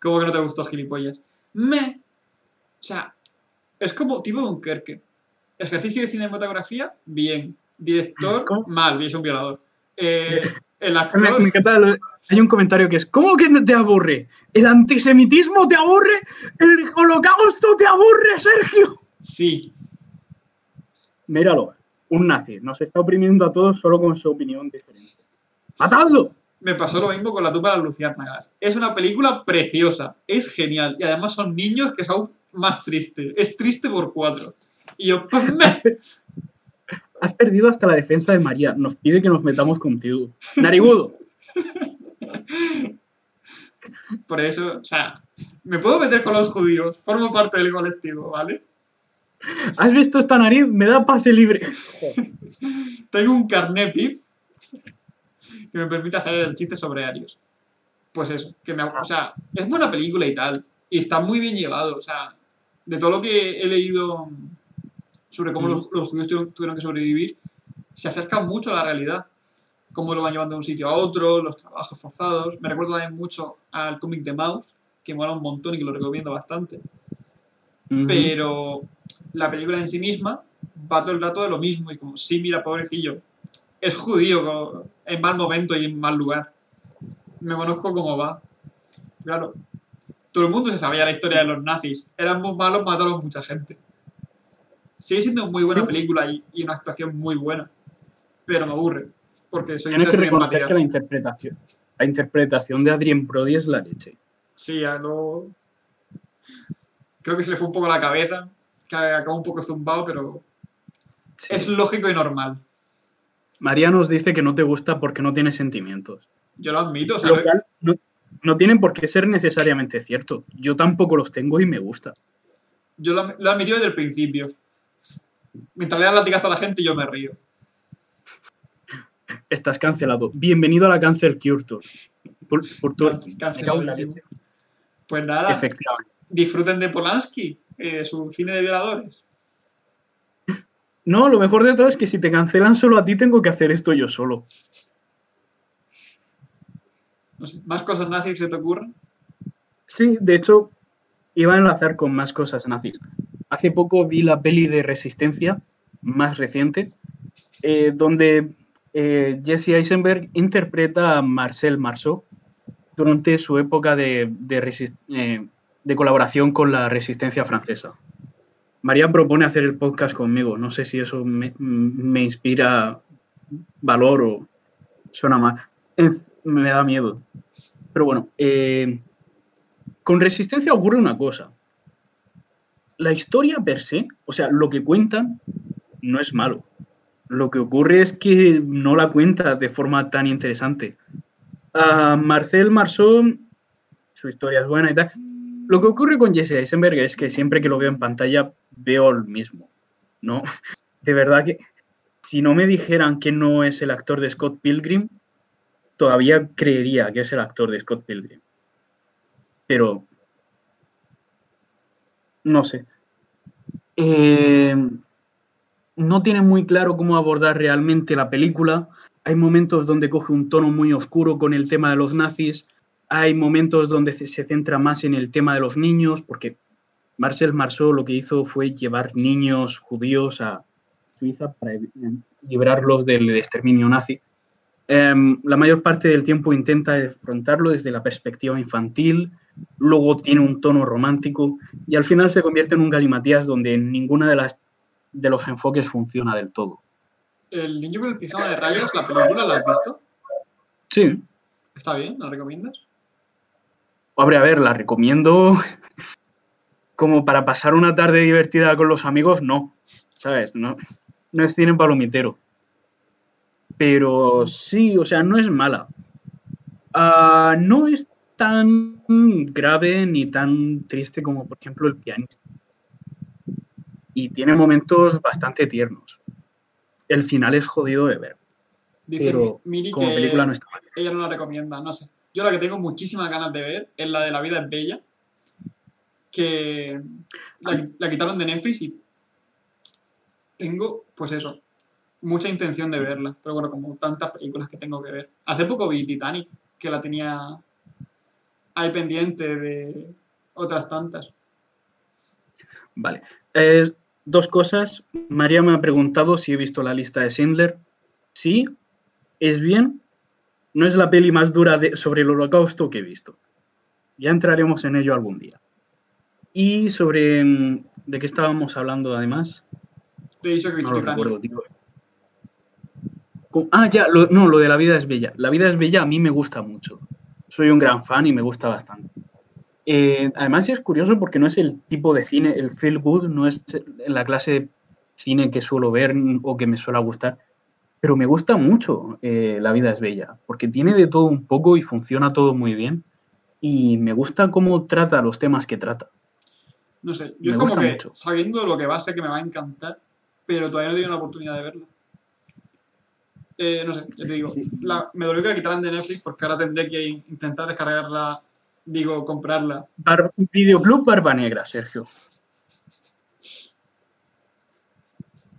cómo que no te gustó, gilipollas? Me. O sea, es como tipo Dunkerque. Ejercicio de cinematografía, bien. Director, ¿Cómo? mal, es un violador. Eh, el actor, me Hay un comentario que es, ¿cómo que te aburre? ¿El antisemitismo te aburre? ¿El holocausto te aburre, Sergio? sí. Míralo, un nazi. Nos está oprimiendo a todos solo con su opinión diferente. ¡Matadlo! Me pasó lo mismo con la tumba de las luciérnagas. Es una película preciosa, es genial. Y además son niños que es aún más triste. Es triste por cuatro. Y yo, pues me... Has, per- has perdido hasta la defensa de María. Nos pide que nos metamos contigo. Narigudo. Por eso, o sea, me puedo meter con los judíos, formo parte del colectivo, ¿vale? ¿Has visto esta nariz? Me da pase libre. Tengo un carnet PIP que me permite hacer el chiste sobre Arios. Pues eso, que me, o sea, es buena película y tal, y está muy bien llevado, o sea, de todo lo que he leído sobre cómo los, los judíos tuvieron, tuvieron que sobrevivir, se acerca mucho a la realidad, cómo lo van llevando de un sitio a otro, los trabajos forzados. Me recuerda también mucho al cómic de Mouse, que mola un montón y que lo recomiendo bastante pero la película en sí misma va todo el rato de lo mismo y como, sí, mira, pobrecillo, es judío en mal momento y en mal lugar. Me conozco cómo va. Claro, todo el mundo se sabía la historia de los nazis. Eran muy malos, mataron mucha gente. Sigue siendo muy buena Sí. película y, y una actuación muy buena, pero me aburre, porque soy un Tienes que reconocer que la interpretación, la interpretación de Adrien Brody es la leche. Sí, ya no... Creo que se le fue un poco la cabeza, que acabó un poco zumbado, pero Sí. es lógico y normal. María nos dice que no te gusta porque no tiene sentimientos. Yo lo admito, Lo ¿sabes? cual no, no tienen por qué ser necesariamente cierto. Yo tampoco los tengo y me gusta. Yo lo, lo he admitido desde el principio. Mientras le dan latigazo a la gente, yo me río. Estás cancelado. Bienvenido a la Cancel Cure Tour. Por, por tu-. Pues nada, disfruten de Polanski, eh, su cine de violadores. No, lo mejor de todo es que si te cancelan solo a ti, tengo que hacer esto yo solo. No sé, ¿Más cosas nazis se te ocurren? Sí, de hecho, iba a enlazar con más cosas nazis. Hace poco vi la peli de Resistencia, más reciente, eh, donde eh, Jesse Eisenberg interpreta a Marcel Marceau durante su época de, de, eh, de colaboración con la resistencia francesa. María propone hacer el podcast conmigo. No sé si eso me, me inspira valor o suena mal. Me da miedo. Pero bueno, eh, con resistencia ocurre una cosa. La historia per se, o sea, lo que cuentan, no es malo. Lo que ocurre es que no la cuenta de forma tan interesante. A Marcel Marceau, su historia es buena y tal. Lo que ocurre con Jesse Eisenberg es que siempre que lo veo en pantalla veo el mismo, ¿no? De verdad que si no me dijeran que no es el actor de Scott Pilgrim, todavía creería que es el actor de Scott Pilgrim. Pero no sé. Eh, no tiene muy claro cómo abordar realmente la película. Hay momentos donde coge un tono muy oscuro con el tema de los nazis. Hay momentos donde se centra más en el tema de los niños, porque Marcel Marceau lo que hizo fue llevar niños judíos a Suiza para librarlos del exterminio nazi. Em, la mayor parte del tiempo intenta afrontarlo desde la perspectiva infantil, luego tiene un tono romántico y al final se convierte en un galimatías donde ninguna de las de los enfoques funciona del todo. ¿El niño con el pijama de rayas, la película, la has visto? Sí. ¿Está bien? ¿La recomiendas? Hombre, a ver, la recomiendo como para pasar una tarde divertida con los amigos, no, ¿sabes? No, no es cine palomitero. Pero sí, o sea, no es mala. Uh, no es tan grave ni tan triste como, por ejemplo, el pianista y tiene momentos bastante tiernos. El final es jodido de ver. Dice pero Miri como que película no está mal. ella no la recomienda, no sé. Yo la que tengo muchísimas ganas de ver es la de La vida es bella, que la, quitaron de Netflix y tengo, pues eso, mucha intención de verla, pero bueno, como tantas películas que tengo que ver. Hace poco vi Titanic, que la tenía ahí pendiente de otras tantas. Vale. Eh, dos cosas. María me ha preguntado si he visto la lista de Schindler. Sí, es bien. No es la peli más dura de- sobre el holocausto que he visto. Ya entraremos en ello algún día. Y sobre... mm, ¿De qué estábamos hablando además? Dicho que No lo recuerdo, tío. Ah, ya, lo- no, lo de La vida es bella. La vida es bella a mí me gusta mucho. Soy un gran fan y me gusta bastante. Eh, además es curioso porque no es el tipo de cine, el feel good, no es la clase de cine que suelo ver o que me suele gustar, pero me gusta mucho eh, La vida es bella, porque tiene de todo un poco y funciona todo muy bien y me gusta cómo trata los temas que trata. No sé, yo Me es como que mucho. sabiendo lo que va, sé que me va a encantar, pero todavía no he tenido la oportunidad de verla. Eh, no sé, ya te digo, la- me dolió que la quitaran de Netflix porque ahora tendré que intentar descargarla, digo, comprarla. Bar- Videoclub Barba Negra, Sergio.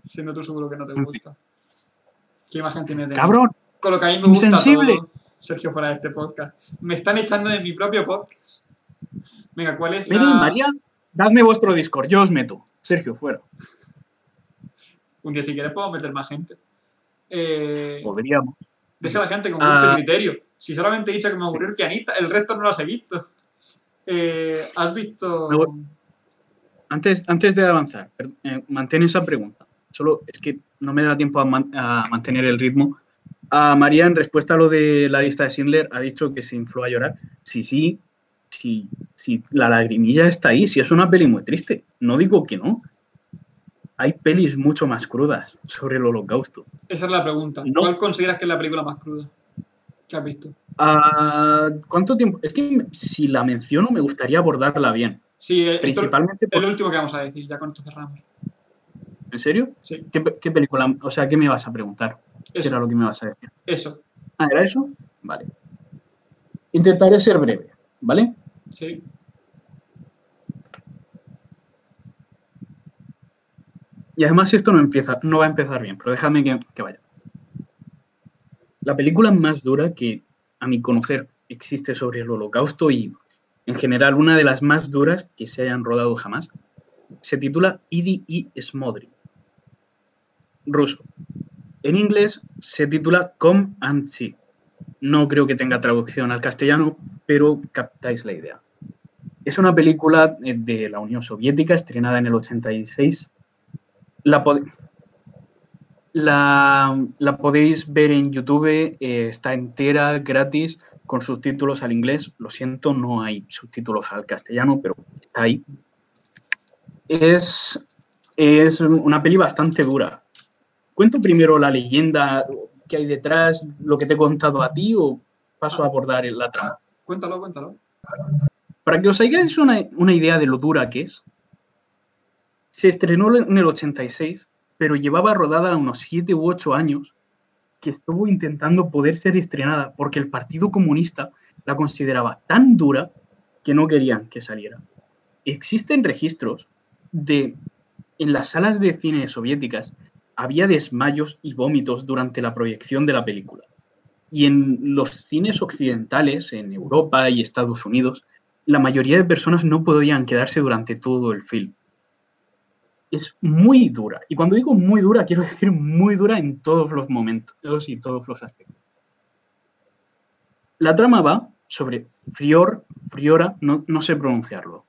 Siendo tú seguro que no te gusta. ¿Qué imagen tienes de mí? Cabrón, Con lo que a mí me gusta Insensible. todo, Sergio, fuera de este podcast. Me están echando de mi propio podcast. Venga, ¿cuál es Mary, la... María, dadme vuestro Discord, yo os meto. Sergio, fuera. Un día si quieres puedo meter más gente. Eh, Podríamos. Deja a la gente con gusto Ah. y criterio. Si solamente he dicho que me aburrió el pianista, el resto no las he visto. Eh, ¿Has visto...? Antes, antes de avanzar, eh, mantén esa pregunta. Solo es que no me da tiempo a, man- a mantener el ritmo. A María, en respuesta a lo de la lista de Schindler, ha dicho que se infló a llorar. Sí, sí, sí, la lagrimilla está ahí, sí es una peli muy triste. No digo que no. Hay pelis mucho más crudas sobre el holocausto. Esa es la pregunta. No. ¿Cuál consideras que es la película más cruda que has visto? Ah, ¿Cuánto tiempo? Es que si la menciono me gustaría abordarla bien. Sí, el, Principalmente es por... lo último que vamos a decir, ya con esto cerramos. ¿En serio? Sí, ¿Qué, pe- qué película? O sea, ¿qué me vas a preguntar? ¿Qué era eso. lo que me vas a decir? Eso, Ah, ¿era eso? Vale. Intentaré ser breve, ¿vale? Sí. Y además esto no empieza, no va a empezar bien, pero déjame que, que vaya. La película más dura que, a mi conocer, existe sobre el holocausto y, en general, una de las más duras que se hayan rodado jamás, se titula Idi y Smodri. Ruso. En inglés se titula Come and See. No creo que tenga traducción al castellano, pero captáis la idea. Es una película eh, de la Unión Soviética, estrenada en el 86. La, podéis ver en YouTube, eh, está entera, gratis, con subtítulos al inglés. Lo siento, no hay subtítulos al castellano, pero está ahí. Es, es una peli bastante dura. ¿Cuento primero la leyenda que hay detrás, lo que te he contado a ti, o paso a abordar la trama? Cuéntalo, cuéntalo. Para que os hagáis una, una idea de lo dura que es, se estrenó en el 86, pero llevaba rodada unos 7 u 8 años que estuvo intentando poder ser estrenada porque el Partido Comunista la consideraba tan dura que no querían que saliera. Existen registros de en las salas de cine soviéticas había desmayos y vómitos durante la proyección de la película. Y en los cines occidentales, en Europa y Estados Unidos, la mayoría de personas no podían quedarse durante todo el film. Es muy dura. Y cuando digo muy dura, quiero decir muy dura en todos los momentos y todos los aspectos. La trama va sobre Frior, Friora, no, no sé pronunciarlo,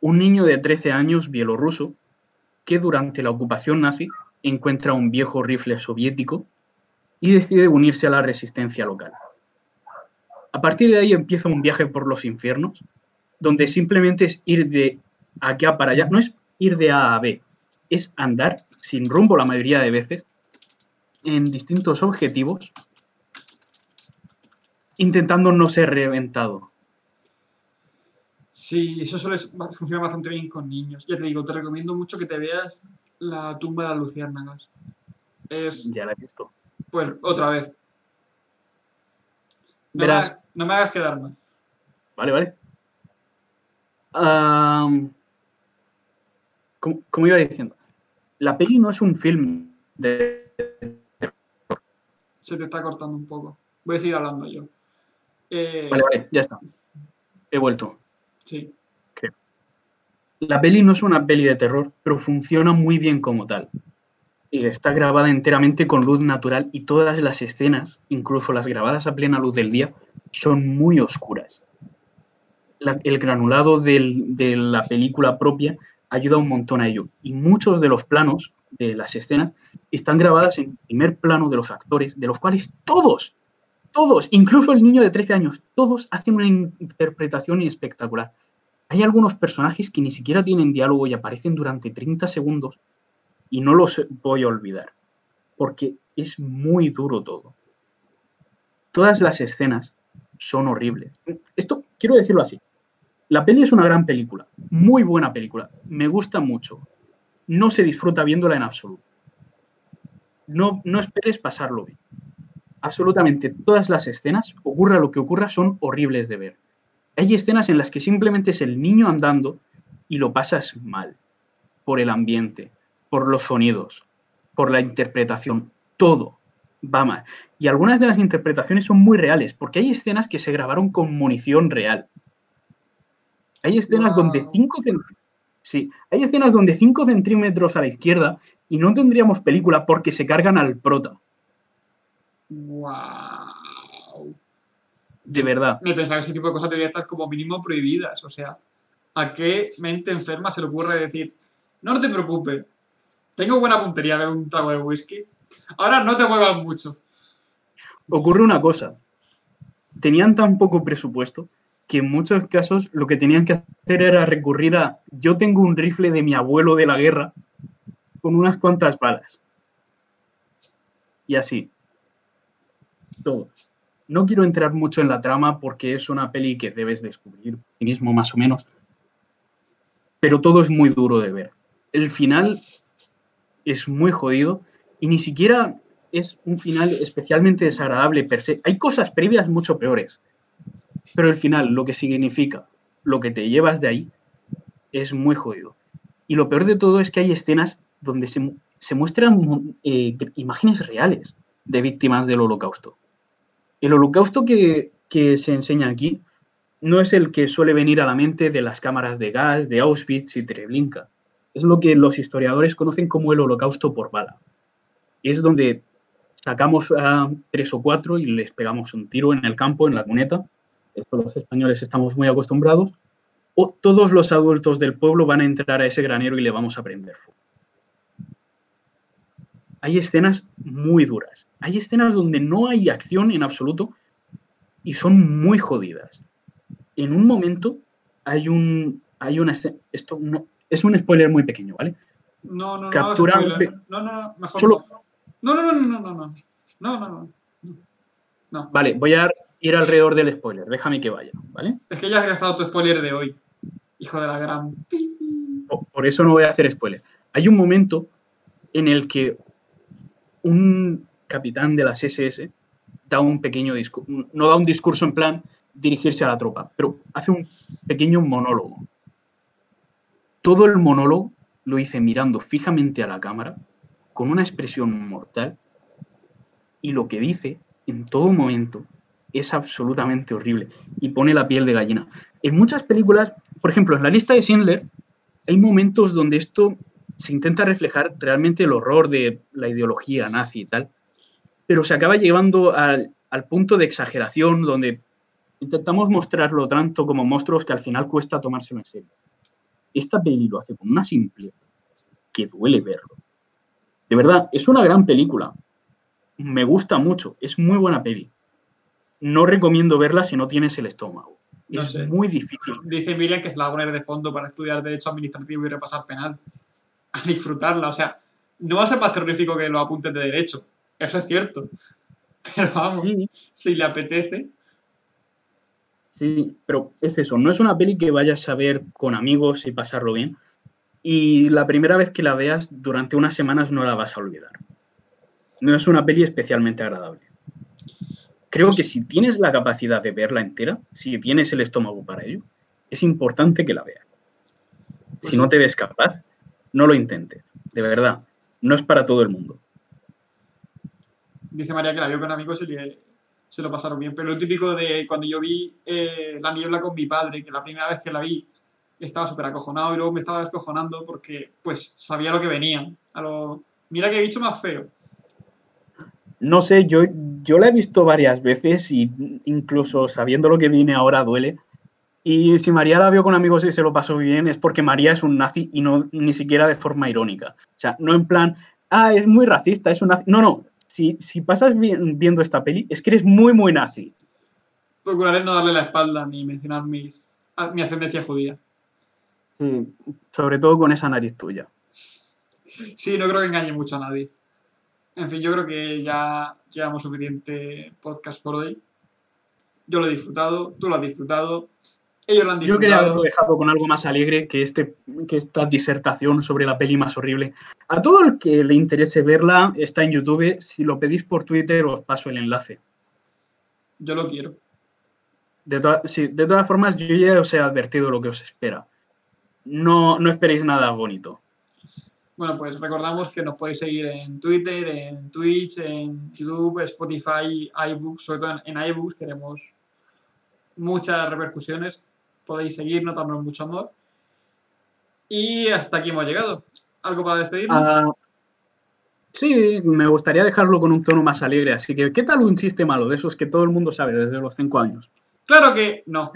un niño de 13 años bielorruso que durante la ocupación nazi encuentra un viejo rifle soviético y decide unirse a la resistencia local. A partir de ahí empieza un viaje por los infiernos, donde simplemente es ir de aquí a para allá, no es ir de A a B, es andar sin rumbo la mayoría de veces en distintos objetivos, intentando no ser reventado. Sí, eso suele funcionar bastante bien con niños. Ya te digo, te recomiendo mucho que te veas la tumba de las luciérnagas. Es, ya la he visto. Pues otra vez. No, Me, hagas, no me hagas quedar mal. Vale, vale. como, iba diciendo, la peli no es un film de... Se te está cortando un poco. Voy a seguir hablando yo. Eh, vale, vale, ya está. He vuelto. Sí. La peli no es una peli de terror, pero funciona muy bien como tal. Y está grabada enteramente con luz natural y todas las escenas, incluso las grabadas a plena luz del día, son muy oscuras. el granulado de la película propia ayuda un montón a ello. Y muchos de los planos de las escenas están grabadas en primer plano de los actores, de los cuales todos, todos, incluso el niño de 13 años, todos hacen una interpretación espectacular. Hay algunos personajes que ni siquiera tienen diálogo y aparecen durante 30 segundos y no los voy a olvidar, porque es muy duro todo. Todas las escenas son horribles. Esto quiero decirlo así. La peli es una gran película, muy buena película, me gusta mucho. No se disfruta viéndola en absoluto. No, no esperes pasarlo bien. Absolutamente todas las escenas, ocurra lo que ocurra, son horribles de ver. Hay escenas en las que simplemente es el niño andando y lo pasas mal, por el ambiente, por los sonidos, por la interpretación, todo va mal. Y algunas de las interpretaciones son muy reales, porque hay escenas que se grabaron con munición real. Hay escenas donde 5 sí, hay escenas donde 5 centímetros a la izquierda y no tendríamos película porque se cargan al prota. Wow de verdad. Me pensaba que ese tipo de cosas deberían estar como mínimo prohibidas. O sea, ¿a qué mente enferma se le ocurre decir, no, te preocupes, tengo buena puntería de un trago de whisky, ahora no te muevas mucho? Ocurre una cosa, tenían tan poco presupuesto que en muchos casos lo que tenían que hacer era recurrir a, yo tengo un rifle de mi abuelo de la guerra con unas cuantas balas. Y así. Todo. No quiero entrar mucho en la trama porque es una peli que debes descubrir ti mismo más o menos, pero todo es muy duro de ver. El final es muy jodido y ni siquiera es un final especialmente desagradable per se. Hay cosas previas mucho peores, pero el final, lo que significa, lo que te llevas de ahí, es muy jodido. Y lo peor de todo es que hay escenas donde se, muestran eh, imágenes reales de víctimas del holocausto. El holocausto que, se enseña aquí no es el que suele venir a la mente de las cámaras de gas, de Auschwitz y Treblinka. Es lo que los historiadores conocen como el holocausto por bala. Es donde sacamos a tres o cuatro y les pegamos un tiro en el campo, en la cuneta. Esto los españoles estamos muy acostumbrados. o todos los adultos del pueblo van a entrar a ese granero y le vamos a prender fuego. Hay escenas muy duras. Hay escenas donde no hay acción en absoluto y son muy jodidas. En un momento hay un hay una escena, esto no, es un spoiler muy pequeño, ¿vale? No, no, no. Capturar no, pe- no, no, no, mejor Solo- no. No, no, no, no, no, no. No, no. Vale, voy a ir alrededor del spoiler, déjame que vaya, ¿vale? Es que ya has gastado tu spoiler de hoy. Hijo de la gran. Po- Por eso no voy a hacer spoiler. Hay un momento en el que un capitán de las SS da un pequeño discurso, no da un discurso en plan dirigirse a la tropa, pero hace un pequeño monólogo. Todo el monólogo lo hice mirando fijamente a la cámara, con una expresión mortal, y lo que dice en todo momento es absolutamente horrible y pone la piel de gallina. En muchas películas, por ejemplo, en la lista de Schindler, hay momentos donde esto se intenta reflejar realmente el horror de la ideología nazi y tal, pero se acaba llevando al, al punto de exageración donde intentamos mostrarlo tanto como monstruos que al final cuesta tomárselo en serio. Esta peli lo hace con una simpleza que duele verlo. De verdad, es una gran película. Me gusta mucho, es muy buena peli. No recomiendo verla si no tienes el estómago. No es sé. muy difícil. Dice Miriam que se la va a poner de fondo para estudiar Derecho Administrativo y repasar penal. A disfrutarla. O sea, no va a ser más terrorífico que los apuntes de Derecho. Eso es cierto. Pero vamos, Sí, si le apetece. Sí, pero es eso, no es una peli que vayas a ver con amigos y pasarlo bien. Y la primera vez que la veas, durante unas semanas no la vas a olvidar. No es una peli especialmente agradable. Creo que si tienes la capacidad de verla entera, si tienes el estómago para ello, es importante que la veas. Si no te ves capaz, no lo intentes. De verdad, no es para todo el mundo. Dice María que la vio con amigos y le- se lo pasaron bien. Pero lo típico de cuando yo vi eh, La Niebla con mi padre, que la primera vez que la vi estaba súper acojonado y luego me estaba descojonando porque pues sabía lo que venía. A lo... Mira qué bicho más feo. No sé, yo, yo la he visto varias veces y incluso sabiendo lo que viene ahora duele. Y si María la vio con amigos y se lo pasó bien es porque María es un nazi y no ni siquiera de forma irónica. O sea, no en plan, ah, es muy racista, es un nazi. No, no, si, si pasas vi- viendo esta peli es que eres muy, muy nazi. Procuraré no darle la espalda ni mencionar mis, a- mi ascendencia judía. Sí, sobre todo con esa nariz tuya. Sí, no creo que engañe mucho a nadie. En fin, yo creo que ya llevamos suficiente podcast por hoy. Yo lo he disfrutado, tú lo has disfrutado, ellos lo han Yo quería haberlo dejado con algo más alegre que, este, que esta disertación sobre la peli más horrible. A todo el que le interese verla, está en YouTube. Si lo pedís por Twitter, os paso el enlace. Yo lo quiero. De, toda- sí, de todas formas, yo ya os he advertido lo que os espera. No, no esperéis nada bonito. Bueno, pues recordamos que nos podéis seguir en Twitter, en Twitch, en YouTube, Spotify, iBooks, sobre todo en, en iBooks queremos muchas repercusiones. Podéis seguirnos, darnos mucho amor. Y hasta aquí hemos llegado. ¿Algo para despedirnos? Ah, sí, me gustaría dejarlo con un tono más alegre. Así que, ¿qué tal un chiste malo de esos que todo el mundo sabe desde los cinco años? Claro que no.